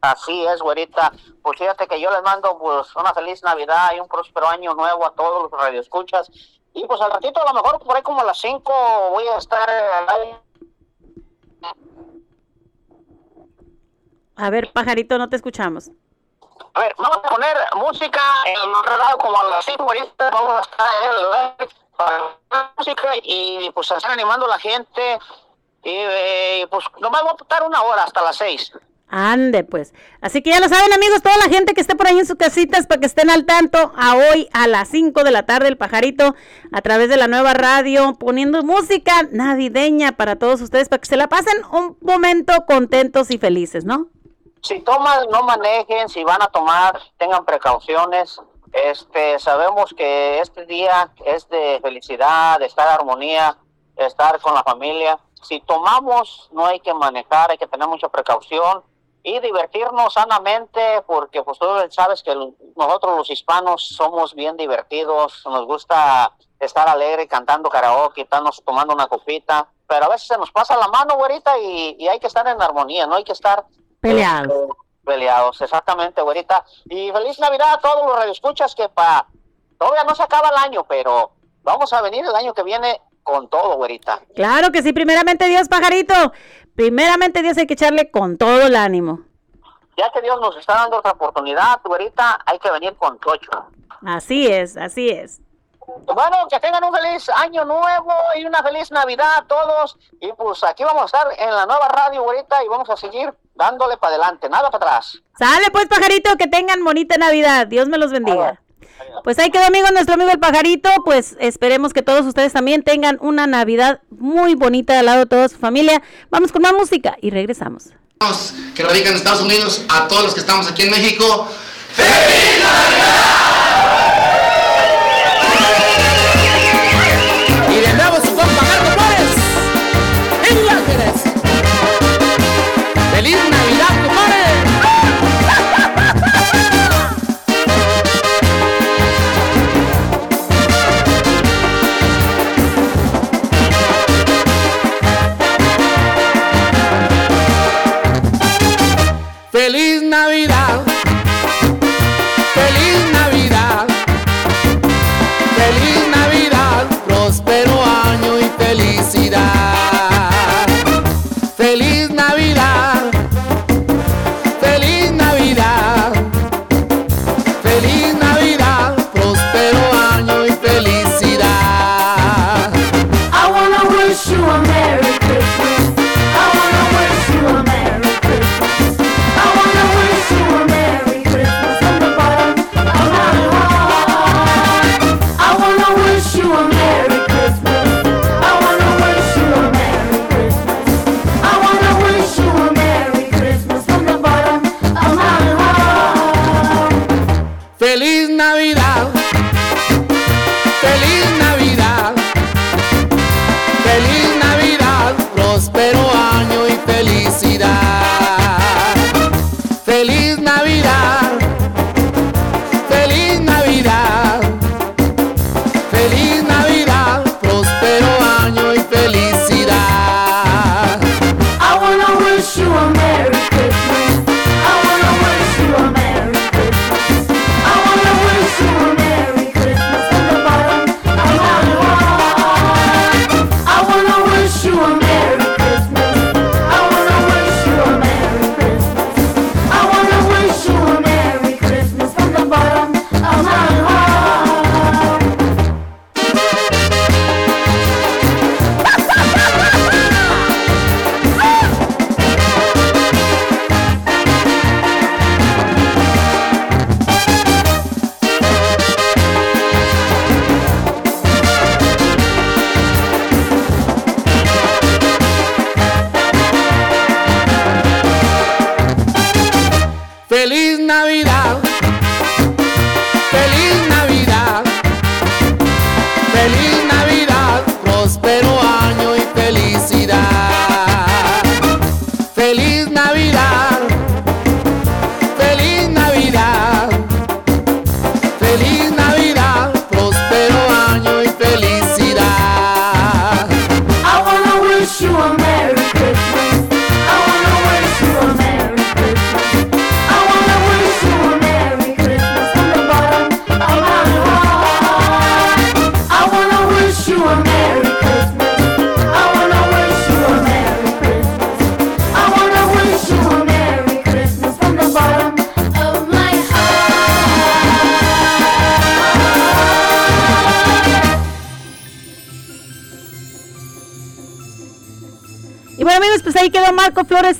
Así es, güerita. Pues fíjate que yo les mando pues una feliz Navidad y un próspero año nuevo a todos los radioescuchas. Y pues al ratito, a lo mejor por ahí como a las 5 voy a estar al aire. A ver, pajarito, no te escuchamos. A ver, vamos a poner música en otro lado como a las 5 ahorita. Vamos a estar en el aire para música y pues a estar animando a la gente. Y eh, pues nomás voy a estar una hora hasta las 6. Ande, pues. Así que ya lo saben, amigos, toda la gente que esté por ahí en sus casitas para que estén al tanto a hoy a las 5 de la tarde el pajarito a través de la nueva radio poniendo música navideña para todos ustedes para que se la pasen un momento contentos y felices, ¿no? si toman, no manejen, si van a tomar, tengan precauciones. Este, sabemos que este día es de felicidad, de estar en armonía, de estar con la familia. Si tomamos, no hay que manejar, hay que tener mucha precaución y divertirnos sanamente, porque pues tú sabes que nosotros los hispanos somos bien divertidos, nos gusta estar alegre cantando karaoke, estarnos tomando una copita, pero a veces se nos pasa la mano, güerita, y, y hay que estar en armonía, no hay que estar Peleados. este, peleados, exactamente, güerita. Y feliz Navidad a todos los radioescuchas que pa todavía no se acaba el año, pero vamos a venir el año que viene con todo, güerita. Claro que sí, primeramente Dios, pajarito. Primeramente Dios hay que echarle con todo el ánimo. Ya que Dios nos está dando otra oportunidad, güerita, hay que venir con tocho. Así es, así es. Bueno, que tengan un feliz año nuevo y una feliz Navidad a todos. Y pues aquí vamos a estar en la nueva radio, güerita, y vamos a seguir dándole para adelante, nada para atrás. Sale pues, pajarito, que tengan bonita Navidad. Dios me los bendiga. Pues ahí quedó, amigo, nuestro amigo el pajarito. Pues esperemos que todos ustedes también tengan una Navidad muy bonita al lado de toda su familia. Vamos con más música y regresamos. que radican en Estados Unidos, a todos los que estamos aquí en México. Y Feliz Navidad.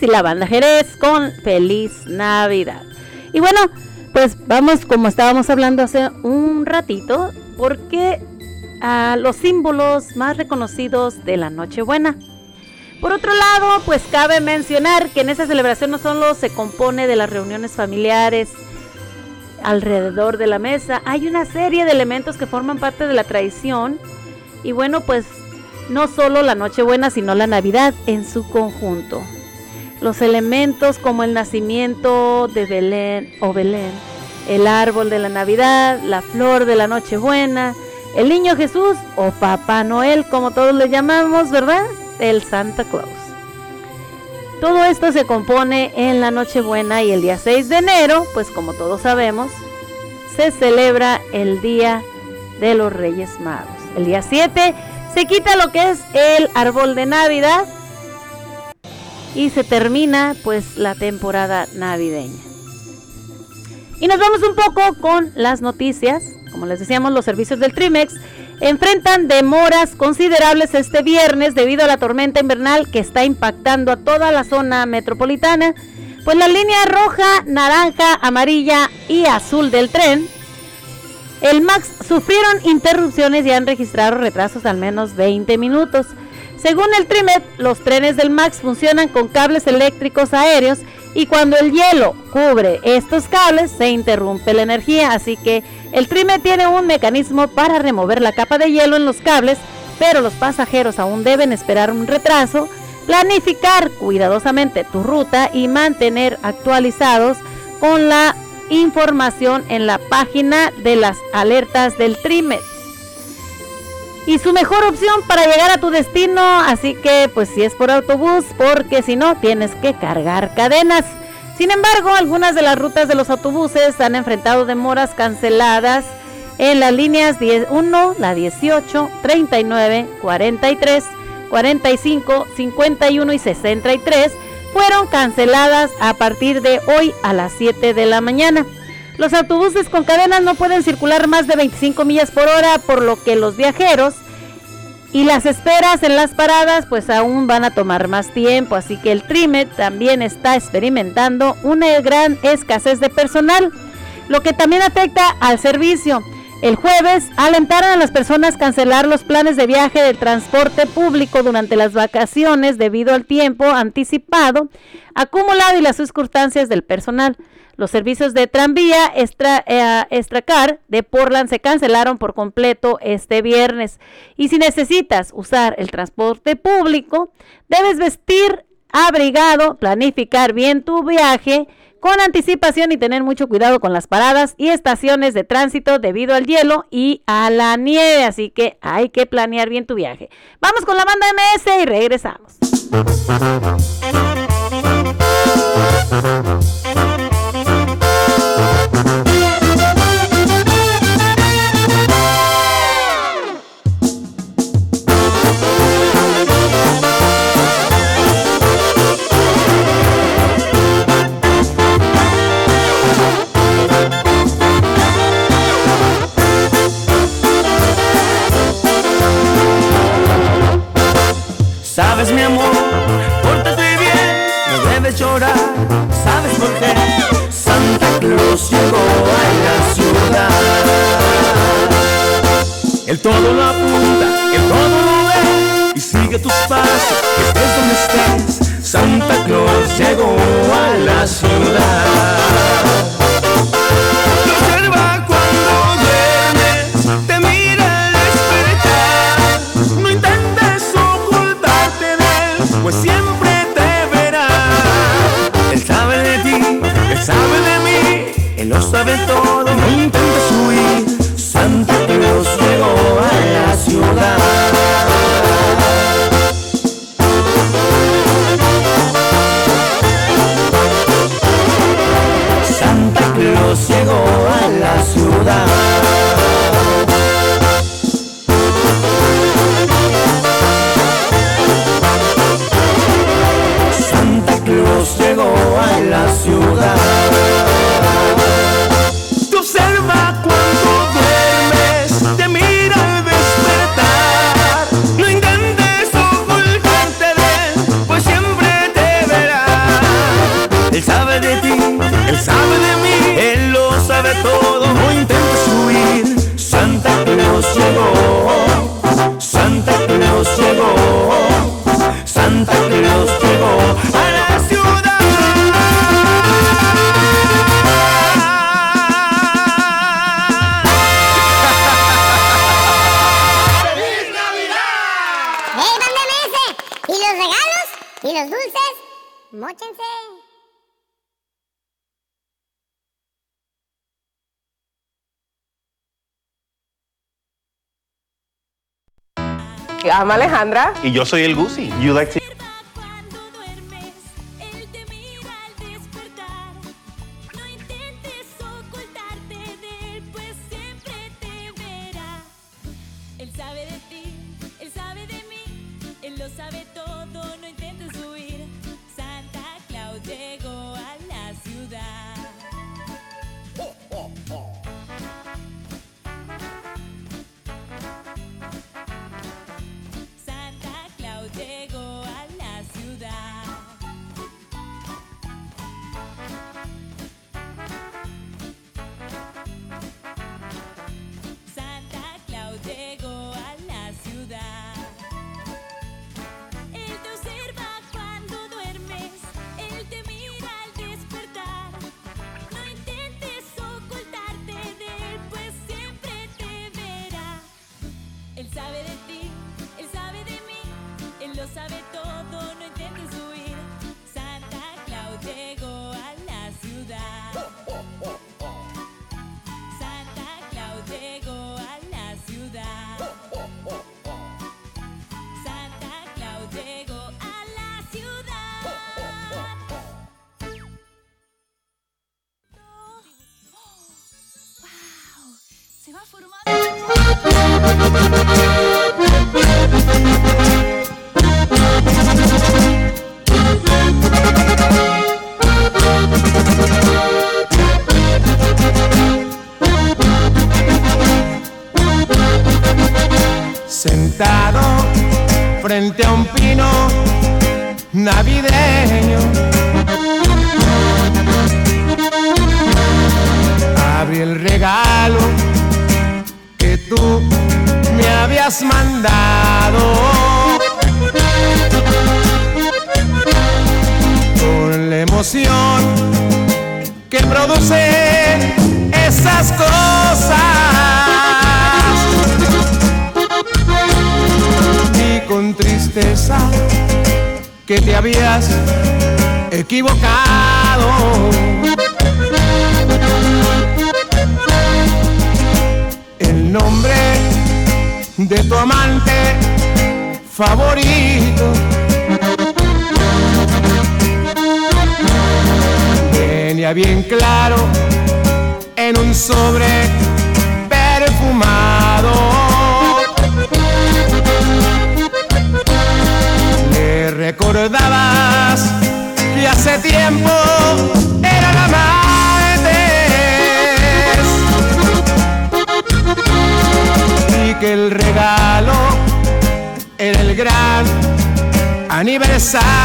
Y la banda Jerez con Feliz Navidad. Y bueno, pues vamos como estábamos hablando hace un ratito, porque a los símbolos más reconocidos de la Nochebuena. Por otro lado, pues cabe mencionar que en esa celebración no solo se compone de las reuniones familiares alrededor de la mesa, hay una serie de elementos que forman parte de la tradición. Y bueno, pues no solo la Nochebuena, sino la Navidad en su conjunto. Los elementos como el nacimiento de Belén o Belén, el árbol de la Navidad, la flor de la Nochebuena, el niño Jesús o Papá Noel, como todos le llamamos, ¿verdad? El Santa Claus. Todo esto se compone en la Nochebuena y el día 6 de enero, pues como todos sabemos, se celebra el Día de los Reyes Magos. El día 7 se quita lo que es el árbol de Navidad y se termina pues la temporada navideña. Y nos vamos un poco con las noticias. Como les decíamos, los servicios del Trimex enfrentan demoras considerables este viernes debido a la tormenta invernal que está impactando a toda la zona metropolitana. Pues la línea roja, naranja, amarilla y azul del tren el MAX sufrieron interrupciones y han registrado retrasos al menos 20 minutos. Según el TRIMET, los trenes del MAX funcionan con cables eléctricos aéreos y cuando el hielo cubre estos cables se interrumpe la energía, así que el TRIMET tiene un mecanismo para remover la capa de hielo en los cables, pero los pasajeros aún deben esperar un retraso, planificar cuidadosamente tu ruta y mantener actualizados con la información en la página de las alertas del TRIMET. Y su mejor opción para llegar a tu destino, así que pues si es por autobús, porque si no tienes que cargar cadenas. Sin embargo, algunas de las rutas de los autobuses han enfrentado demoras canceladas en las líneas 10 1, la 18, 39, 43, 45, 51 y 63 fueron canceladas a partir de hoy a las 7 de la mañana. Los autobuses con cadenas no pueden circular más de 25 millas por hora, por lo que los viajeros y las esperas en las paradas pues aún van a tomar más tiempo, así que el TRIMET también está experimentando una gran escasez de personal, lo que también afecta al servicio. El jueves alentaron a las personas a cancelar los planes de viaje de transporte público durante las vacaciones debido al tiempo anticipado, acumulado y las circunstancias del personal. Los servicios de tranvía extra, eh, Extracar de Portland se cancelaron por completo este viernes. Y si necesitas usar el transporte público, debes vestir abrigado, planificar bien tu viaje con anticipación y tener mucho cuidado con las paradas y estaciones de tránsito debido al hielo y a la nieve. Así que hay que planear bien tu viaje. Vamos con la banda MS y regresamos. nos llegó a la ciudad. El todo lo apunta, el todo lo ve y sigue tus pasos, estés donde estés. Santa Claus llegó a la ciudad. pues sabentón llama Alejandra. Y yo soy el Gucci. You like to... sabe todo, no intentes huir. Santa Claus llegó a la ciudad. Oh, oh, oh, Santa Claus llegó a la ciudad. Santa Claus llegó a la ciudad. Wow, se va formando. pasar.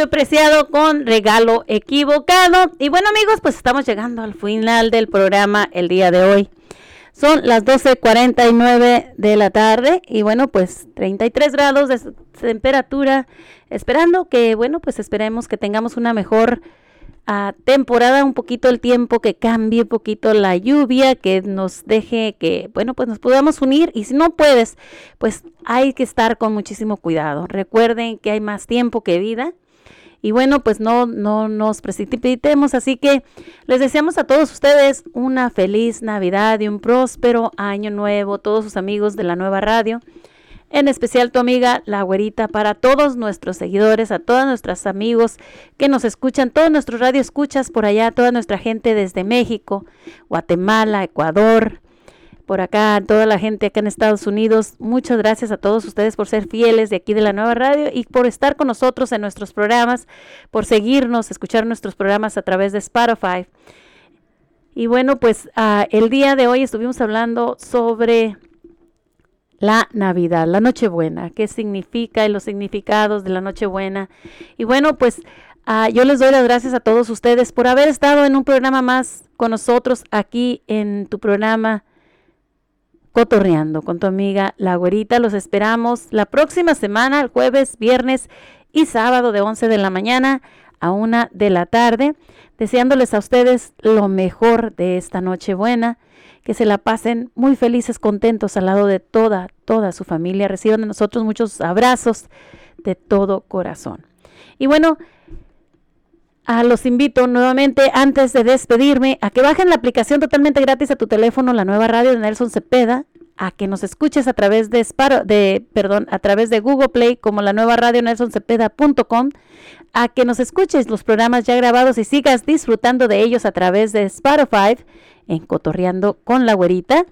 Julio Preciado con regalo equivocado. Y bueno, amigos, pues estamos llegando al final del programa el día de hoy. Son las 12.49 de la tarde y bueno, pues 33 grados de temperatura. Esperando que, bueno, pues esperemos que tengamos una mejor ah, temporada, un poquito el tiempo, que cambie un poquito la lluvia, que nos deje que, bueno, pues nos podamos unir. Y si no puedes, pues hay que estar con muchísimo cuidado. Recuerden que hay más tiempo que vida. Y bueno, pues no, no nos precipitemos, así que les deseamos a todos ustedes una feliz Navidad y un próspero año nuevo, todos sus amigos de la nueva radio, en especial tu amiga La Güerita, para todos nuestros seguidores, a todos nuestros amigos que nos escuchan, todos nuestros radio escuchas por allá, toda nuestra gente desde México, Guatemala, Ecuador, por acá, toda la gente acá en Estados Unidos. Muchas gracias a todos ustedes por ser fieles de aquí de la nueva radio y por estar con nosotros en nuestros programas, por seguirnos, escuchar nuestros programas a través de Spotify. Y bueno, pues ah, el día de hoy estuvimos hablando sobre la Navidad, la Nochebuena, qué significa y los significados de la Nochebuena. Y bueno, pues ah, yo les doy las gracias a todos ustedes por haber estado en un programa más con nosotros aquí en tu programa Cotorreando con tu amiga La Güerita. Los esperamos la próxima semana, el jueves, viernes y sábado de 11 de la mañana a 1 de la tarde, deseándoles a ustedes lo mejor de esta noche buena, que se la pasen muy felices, contentos al lado de toda, toda su familia. Reciban de nosotros muchos abrazos de todo corazón. Y bueno, Ah, los invito nuevamente, antes de despedirme, a que bajen la aplicación totalmente gratis a tu teléfono, la nueva radio de Nelson Cepeda, a que nos escuches a través de, Sparo- de, perdón, a través de Google Play como la nueva radio nelsoncepeda.com, a que nos escuches los programas ya grabados y sigas disfrutando de ellos a través de Spotify en Cotorreando con la Güerita,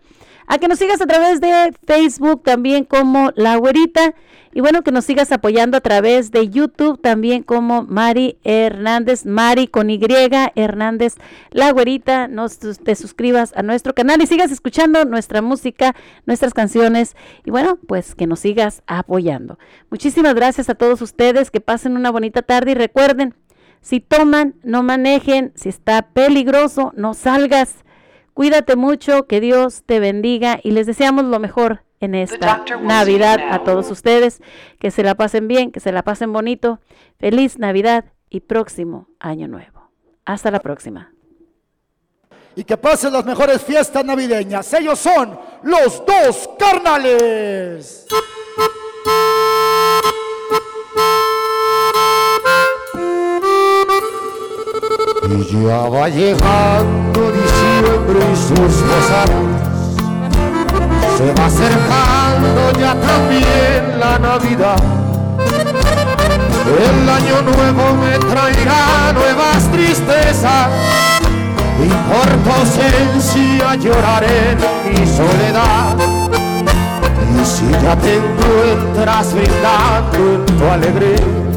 a que nos sigas a través de Facebook también como La Güerita. Y bueno, que nos sigas apoyando a través de YouTube también como Mari Hernández, Mari con Y, Hernández La Güerita, nos, te suscribas a nuestro canal y sigas escuchando nuestra música, nuestras canciones. Y bueno, pues que nos sigas apoyando. Muchísimas gracias a todos ustedes, que pasen una bonita tarde y recuerden, si toman, no manejen, si está peligroso, no salgas. Cuídate mucho, que Dios te bendiga y les deseamos lo mejor en esta Navidad a todos ustedes. Que se la pasen bien, que se la pasen bonito. Feliz Navidad y próximo Año Nuevo. Hasta la próxima. y que pasen las mejores fiestas navideñas. Ellos son los dos carnales. Y ya va llegando diciembre y sus posadas. Se va acercando ya también la Navidad. El año nuevo me traerá nuevas tristezas. Y por tu ausencia lloraré en mi soledad. Y si ya te encuentras brindando tu alegría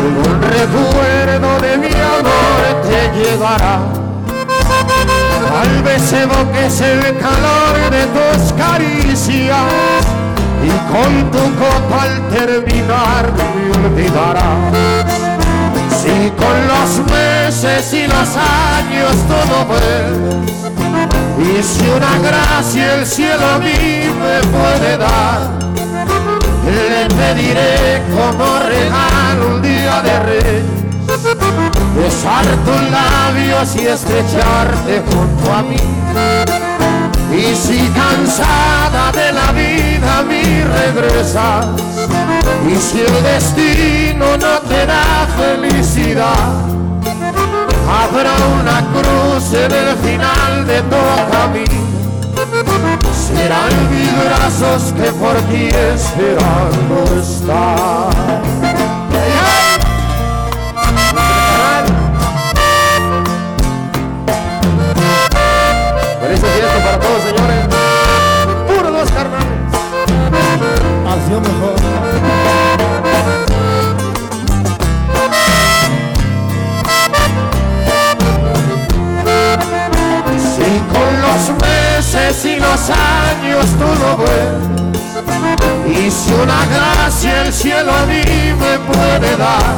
algún recuerdo de mi amor te llegará. Tal vez evoques el calor de tus caricias y con tu copa al terminar me olvidarás. Si con los meses y los años todo ves, y si una gracia el cielo a mí me puede dar, le pediré como regalo un día de rey besar tus labios y estrecharte junto a mí. Y si cansada de la vida a mí regresas, y si el destino no te da felicidad, habrá una cruz en el final de tu camino serán mis brazos que por ti esperando están. Por eso Dios tú lo ves. Y si una gracia el cielo a mí me puede dar,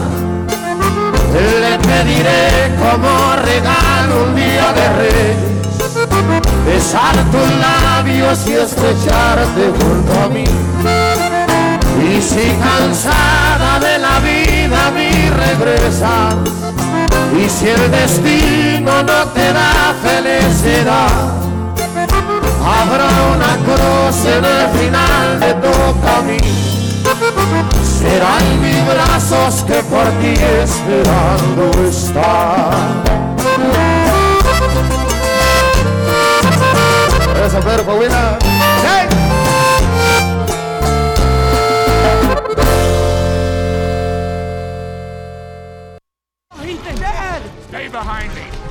le pediré como regalo un día de rey, besar tus labios y estrecharte junto a mí. Y si cansada de la vida a mí regresas, y si el destino no te da felicidad, Habrá una cruz en el final de tu camino. Serán mis brazos que por ti esperando están. Eso, Pedro Paulina. ¡Hey! Stay behind me.